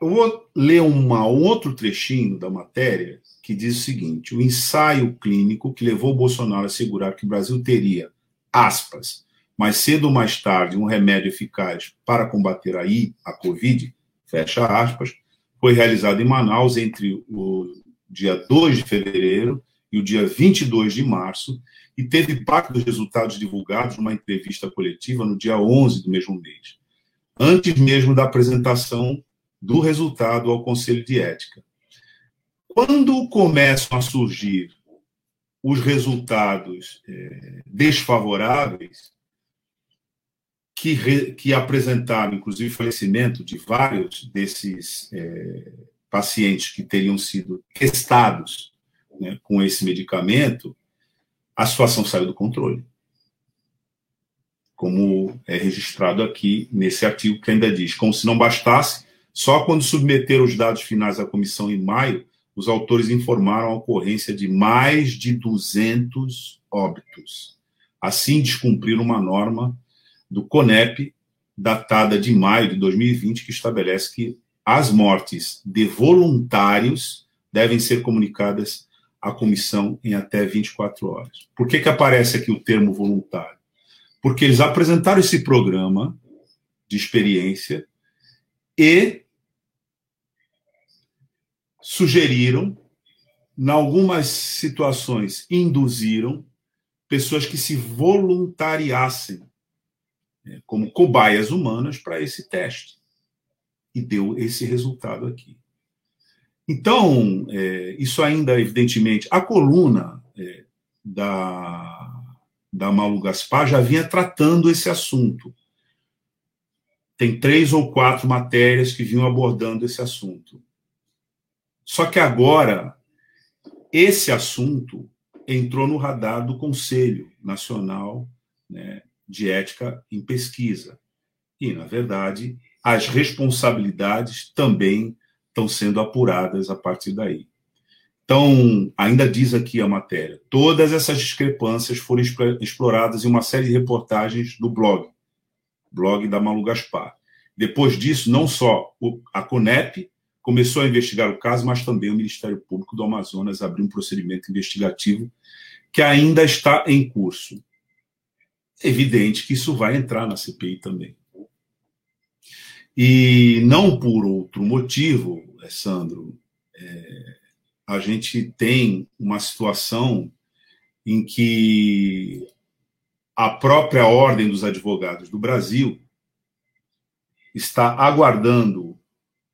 eu vou ler uma, um outro trechinho da matéria que diz o seguinte: o ensaio clínico que levou Bolsonaro a assegurar que o Brasil teria, aspas, mais cedo ou mais tarde, um remédio eficaz para combater aí a Covid, fecha aspas, foi realizado em Manaus entre o dia 2 de fevereiro e o dia 22 de março e teve parte dos resultados divulgados numa entrevista coletiva no dia 11 do mesmo mês, antes mesmo da apresentação do resultado ao Conselho de Ética. Quando começam a surgir os resultados é, desfavoráveis, que, re, que apresentaram, inclusive, falecimento de vários desses é, pacientes que teriam sido testados né, com esse medicamento, a situação saiu do controle. Como é registrado aqui nesse artigo que ainda diz, como se não bastasse, só quando submeteram os dados finais à comissão em maio, os autores informaram a ocorrência de mais de 200 óbitos. Assim, descumpriram uma norma do CONEP, datada de maio de 2020, que estabelece que as mortes de voluntários devem ser comunicadas à comissão em até 24 horas. Por que, que aparece aqui o termo voluntário? Porque eles apresentaram esse programa de experiência e sugeriram, em algumas situações, induziram pessoas que se voluntariassem como cobaias humanas para esse teste. E deu esse resultado aqui. Então, é, isso ainda, evidentemente, a coluna é, da, da Malu Gaspar já vinha tratando esse assunto. Tem três ou quatro matérias que vinham abordando esse assunto. Só que agora, esse assunto entrou no radar do Conselho Nacional né, de ética em pesquisa. E, na verdade, as responsabilidades também estão sendo apuradas a partir daí. Então, ainda diz aqui a matéria: todas essas discrepâncias foram exploradas em uma série de reportagens do blog, blog da Malu Gaspar. Depois disso, não só a CONEP começou a investigar o caso, mas também o Ministério Público do Amazonas abriu um procedimento investigativo que ainda está em curso. É evidente que isso vai entrar na CPI também. E não por outro motivo, Sandro, é, a gente tem uma situação em que a própria Ordem dos Advogados do Brasil está aguardando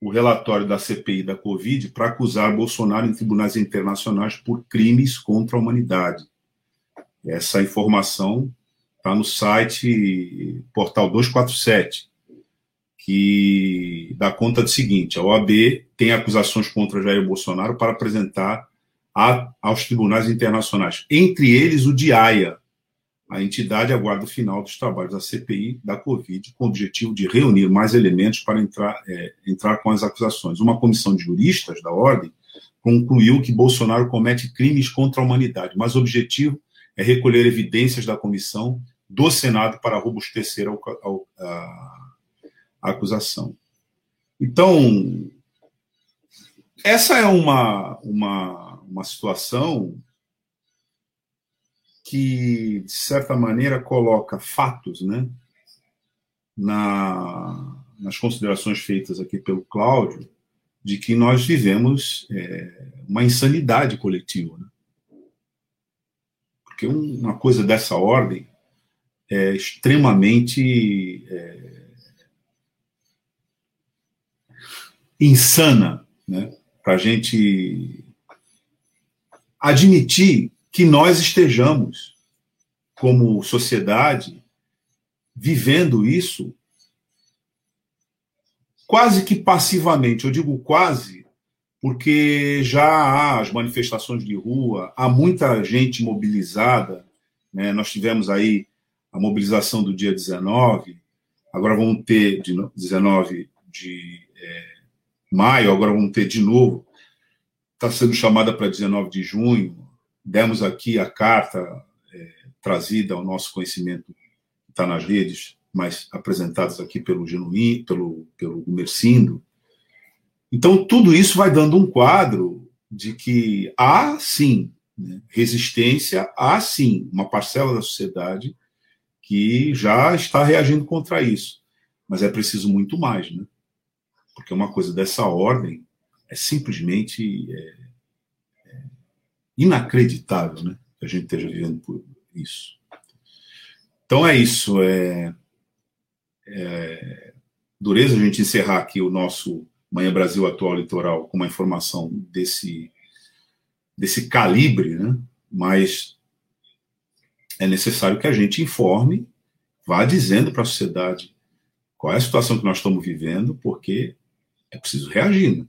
o relatório da CPI da Covid para acusar Bolsonaro em tribunais internacionais por crimes contra a humanidade. Essa informação está no site Portal 247, que dá conta do seguinte: a OAB tem acusações contra Jair Bolsonaro para apresentar a, aos tribunais internacionais, entre eles o de Haia. A entidade aguarda o final dos trabalhos da CPI da Covid, com o objetivo de reunir mais elementos para entrar, é, entrar com as acusações. Uma comissão de juristas da ordem concluiu que Bolsonaro comete crimes contra a humanidade, mas o objetivo é recolher evidências da comissão do Senado para robustecer a, a, a acusação. Então, essa é uma, uma, uma situação que, de certa maneira, coloca fatos né, na, nas considerações feitas aqui pelo Cláudio, de que nós vivemos é, uma insanidade coletiva. Né? Porque uma coisa dessa ordem é extremamente é, insana né, para a gente admitir que nós estejamos, como sociedade, vivendo isso quase que passivamente. Eu digo quase porque já há as manifestações de rua, há muita gente mobilizada. Né? Nós tivemos aí a mobilização do dia 19, agora vamos ter de 19 de é, maio, agora vamos ter de novo, está sendo chamada para 19 de junho, demos aqui a carta é, trazida ao nosso conhecimento, está nas redes, mas apresentadas aqui pelo Genuí, pelo, pelo Mercindo. Então, tudo isso vai dando um quadro de que há, sim, né, resistência, há, sim, uma parcela da sociedade que já está reagindo contra isso. Mas é preciso muito mais, né? Porque uma coisa dessa ordem é simplesmente é, é inacreditável, né? Que a gente esteja vivendo por isso. Então é isso. É, é, dureza a gente encerrar aqui o nosso Manhã Brasil Atual Litoral com uma informação desse, desse calibre, né? mas é necessário que a gente informe, vá dizendo para a sociedade qual é a situação que nós estamos vivendo, porque é preciso reagir. Né?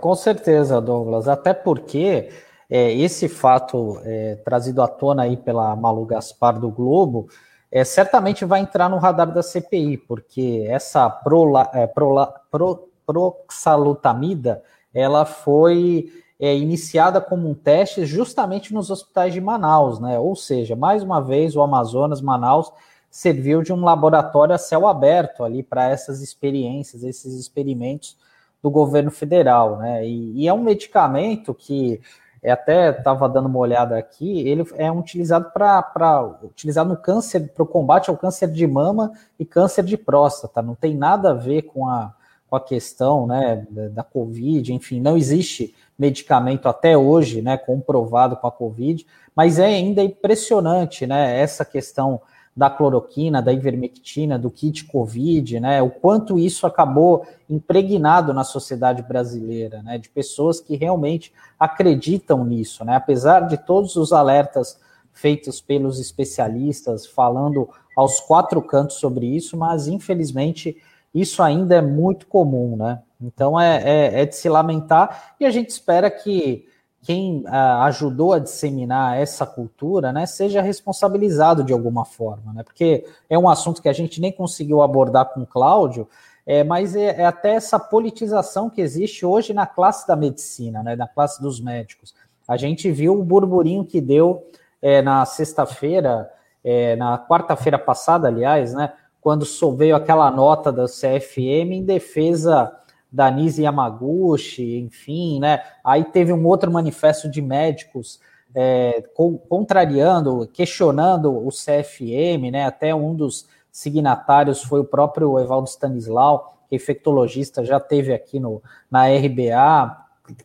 Com certeza, Douglas, até porque é, esse fato é, trazido à tona aí pela Malu Gaspar do Globo é, certamente vai entrar no radar da CPI, porque essa prola, é, prola, pro, proxalutamida ela foi é, iniciada como um teste justamente nos hospitais de Manaus, né? Ou seja, mais uma vez o Amazonas, Manaus, serviu de um laboratório a céu aberto ali para essas experiências, esses experimentos do governo federal, né? E, e é um medicamento que é, até estava dando uma olhada aqui, ele é utilizado para utilizado no câncer, para o combate ao câncer de mama e câncer de próstata. Não tem nada a ver com a, com a questão né, da Covid, enfim, não existe medicamento até hoje né, comprovado com a Covid, mas é ainda impressionante né, essa questão da cloroquina, da ivermectina, do kit Covid, né? O quanto isso acabou impregnado na sociedade brasileira, né? De pessoas que realmente acreditam nisso, né? Apesar de todos os alertas feitos pelos especialistas falando aos quatro cantos sobre isso, mas infelizmente isso ainda é muito comum, né? Então é, é, é de se lamentar e a gente espera que quem uh, ajudou a disseminar essa cultura, né, seja responsabilizado de alguma forma, né, porque é um assunto que a gente nem conseguiu abordar com o Cláudio, é, mas é, é, até essa politização que existe hoje na classe da medicina, né, na classe dos médicos. A gente viu o burburinho que deu é, na sexta-feira, é, na quarta-feira passada, aliás, né, quando veio aquela nota da CFM em defesa da Nise Yamaguchi, enfim, né? Aí teve um outro manifesto de médicos é, contrariando, questionando o CFM, né? Até um dos signatários foi o próprio Evaldo Stanislau, que é infectologista, já teve aqui no, na RBA,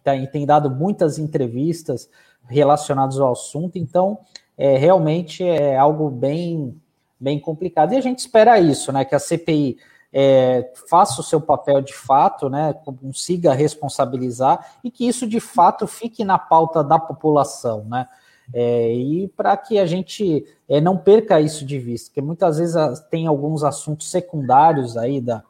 tá, e tem dado muitas entrevistas relacionadas ao assunto, então é, realmente é algo bem, bem complicado. E a gente espera isso, né? Que a CPI é, faça o seu papel de fato, né, consiga responsabilizar e que isso de fato fique na pauta da população, né, é, e para que a gente é, não perca isso de vista, porque muitas vezes tem alguns assuntos secundários aí da,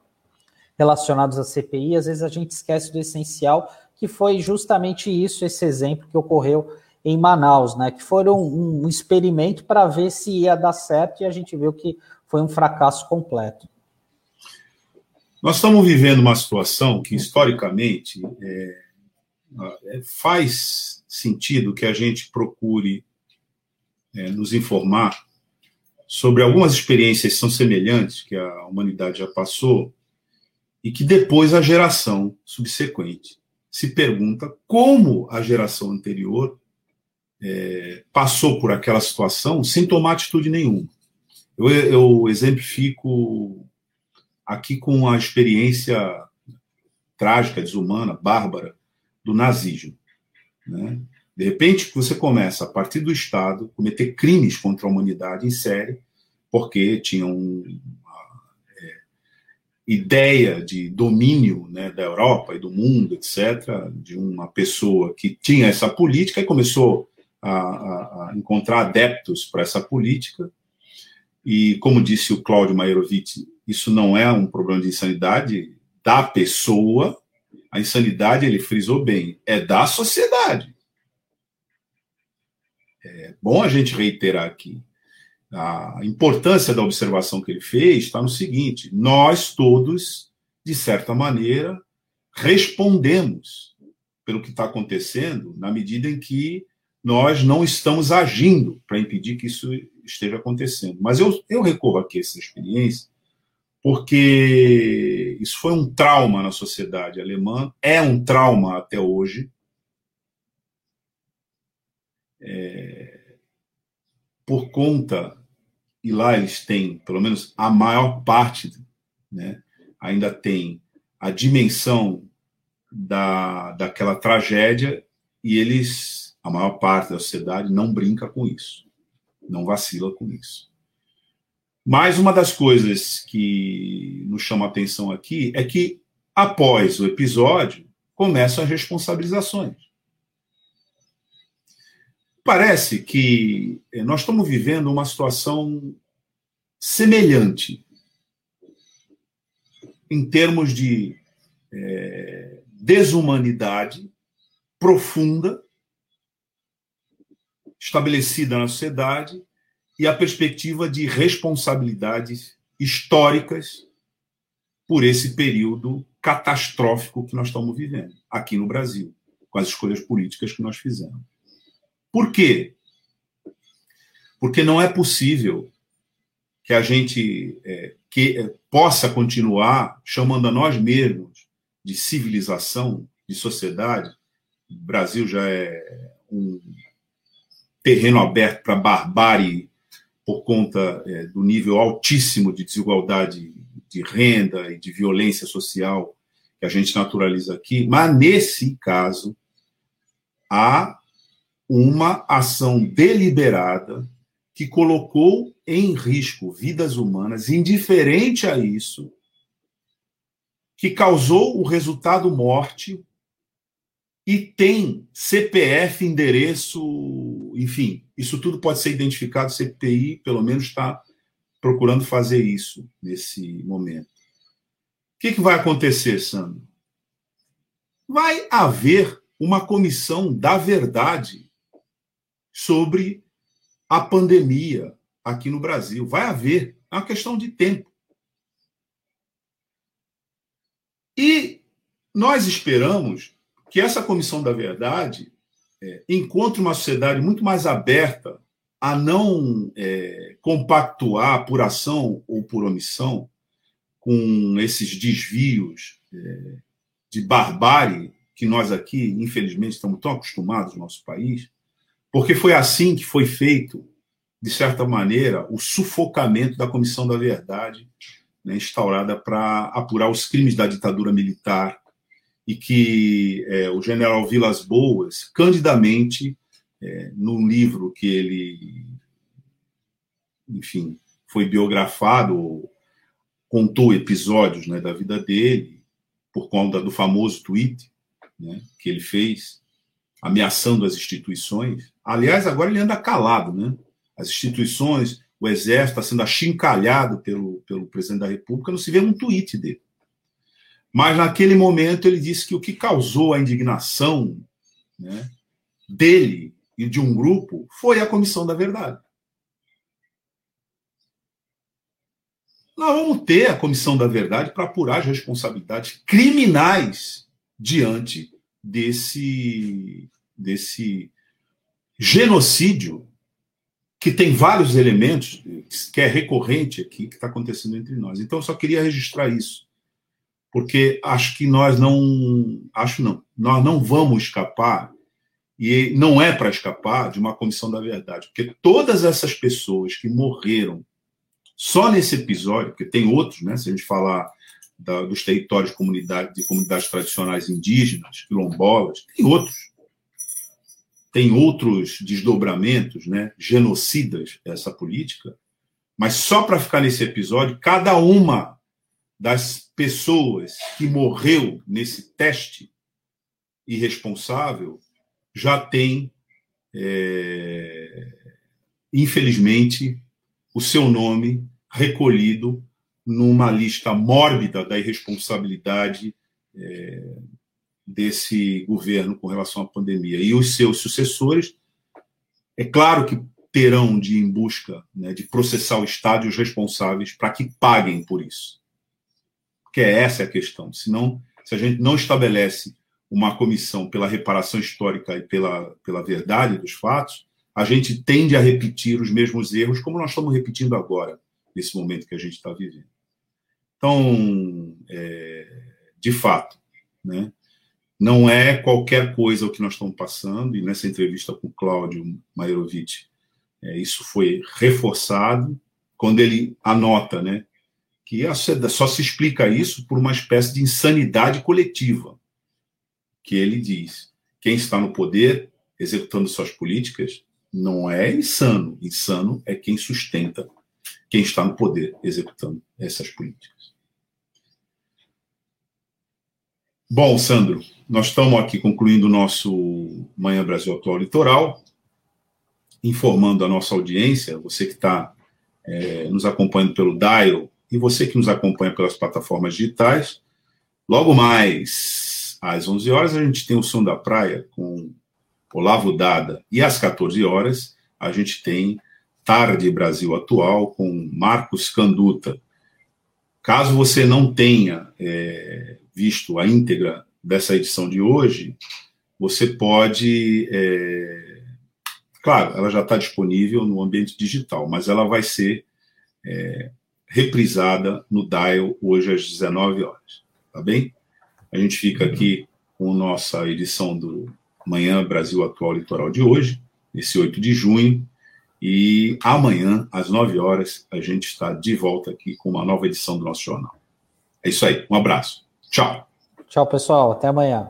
relacionados à CPI, às vezes a gente esquece do essencial, que foi justamente isso, esse exemplo que ocorreu em Manaus, né, que foi um, um experimento para ver se ia dar certo e a gente viu que foi um fracasso completo. Nós estamos vivendo uma situação que, historicamente, é, é, faz sentido que a gente procure é, nos informar sobre algumas experiências que são semelhantes, que a humanidade já passou, e que depois a geração subsequente se pergunta como a geração anterior é, passou por aquela situação sem tomar atitude nenhuma. Eu, eu exemplifico aqui com a experiência trágica, desumana, bárbara do nazismo. Né? De repente, você começa, a partir do Estado, cometer crimes contra a humanidade em série, porque tinham uma é, ideia de domínio né, da Europa e do mundo, etc., de uma pessoa que tinha essa política e começou a, a, a encontrar adeptos para essa política. E, como disse o Cláudio Mairovitch, isso não é um problema de insanidade da pessoa, a insanidade, ele frisou bem, é da sociedade. É bom a gente reiterar aqui. a importância da observação que ele fez está no seguinte: nós todos, de certa maneira, respondemos pelo que está acontecendo na medida em que nós não estamos agindo para impedir que isso esteja acontecendo. Mas eu, eu recorro aqui a essa experiência porque isso foi um trauma na sociedade alemã, é um trauma até hoje. É, por conta, e lá eles têm, pelo menos a maior parte, né, ainda tem a dimensão da, daquela tragédia, e eles, a maior parte da sociedade, não brinca com isso, não vacila com isso. Mas uma das coisas que nos chama a atenção aqui é que, após o episódio, começam as responsabilizações. Parece que eh, nós estamos vivendo uma situação semelhante em termos de é, desumanidade profunda estabelecida na sociedade e a perspectiva de responsabilidades históricas por esse período catastrófico que nós estamos vivendo aqui no Brasil, com as escolhas políticas que nós fizemos. Por quê? Porque não é possível que a gente é, que, é, possa continuar chamando a nós mesmos de civilização, de sociedade. O Brasil já é um terreno aberto para barbárie por conta é, do nível altíssimo de desigualdade de renda e de violência social que a gente naturaliza aqui, mas nesse caso há uma ação deliberada que colocou em risco vidas humanas, indiferente a isso, que causou o resultado morte e tem CPF, endereço, enfim, isso tudo pode ser identificado. CPI, pelo menos, está procurando fazer isso nesse momento. O que, que vai acontecer, Sandro? Vai haver uma comissão da verdade sobre a pandemia aqui no Brasil. Vai haver. É uma questão de tempo. E nós esperamos que essa comissão da verdade é, encontre uma sociedade muito mais aberta a não é, compactuar por ação ou por omissão com esses desvios é, de barbárie que nós aqui, infelizmente, estamos tão acostumados no nosso país, porque foi assim que foi feito, de certa maneira, o sufocamento da Comissão da Verdade, né, instaurada para apurar os crimes da ditadura militar e que é, o general Vilas Boas, candidamente, é, num livro que ele, enfim, foi biografado, contou episódios né, da vida dele, por conta do famoso tweet né, que ele fez, ameaçando as instituições. Aliás, agora ele anda calado, né? As instituições, o exército está sendo achincalhado pelo, pelo presidente da República, não se vê um tweet dele. Mas naquele momento ele disse que o que causou a indignação né, dele e de um grupo foi a Comissão da Verdade. Nós vamos ter a Comissão da Verdade para apurar as responsabilidades criminais diante desse, desse genocídio que tem vários elementos, que é recorrente aqui, que está acontecendo entre nós. Então, eu só queria registrar isso porque acho que nós não, acho não, nós não vamos escapar e não é para escapar de uma comissão da verdade, porque todas essas pessoas que morreram só nesse episódio, porque tem outros, né? Se a gente falar da, dos territórios de, de comunidades tradicionais indígenas, quilombolas, tem outros. Tem outros desdobramentos, né? Genocidas dessa política. Mas só para ficar nesse episódio, cada uma das pessoas que morreu nesse teste irresponsável já tem, é, infelizmente, o seu nome recolhido numa lista mórbida da irresponsabilidade é, desse governo com relação à pandemia. E os seus sucessores, é claro que terão de ir em busca né, de processar o Estado e os responsáveis para que paguem por isso. Porque essa é a questão. Senão, se a gente não estabelece uma comissão pela reparação histórica e pela, pela verdade dos fatos, a gente tende a repetir os mesmos erros, como nós estamos repetindo agora, nesse momento que a gente está vivendo. Então, é, de fato, né, não é qualquer coisa o que nós estamos passando, e nessa entrevista com o Cláudio Mairovitch, é, isso foi reforçado quando ele anota né, que só se explica isso por uma espécie de insanidade coletiva, que ele diz: quem está no poder executando suas políticas não é insano, insano é quem sustenta quem está no poder executando essas políticas. Bom, Sandro, nós estamos aqui concluindo o nosso Manhã Brasil Atual Litoral informando a nossa audiência, você que está é, nos acompanhando pelo Dial e você que nos acompanha pelas plataformas digitais. Logo mais, às 11 horas, a gente tem o Som da Praia com Olavo Dada e às 14 horas a gente tem Tarde Brasil Atual com Marcos Canduta. Caso você não tenha é, visto a íntegra dessa edição de hoje, você pode é, Claro, ela já está disponível no ambiente digital, mas ela vai ser é, reprisada no Dial hoje às 19 horas. Tá bem? A gente fica aqui com nossa edição do Manhã Brasil Atual Litoral de hoje, esse 8 de junho. E amanhã, às 9 horas, a gente está de volta aqui com uma nova edição do nosso jornal. É isso aí. Um abraço. Tchau. Tchau, pessoal. Até amanhã.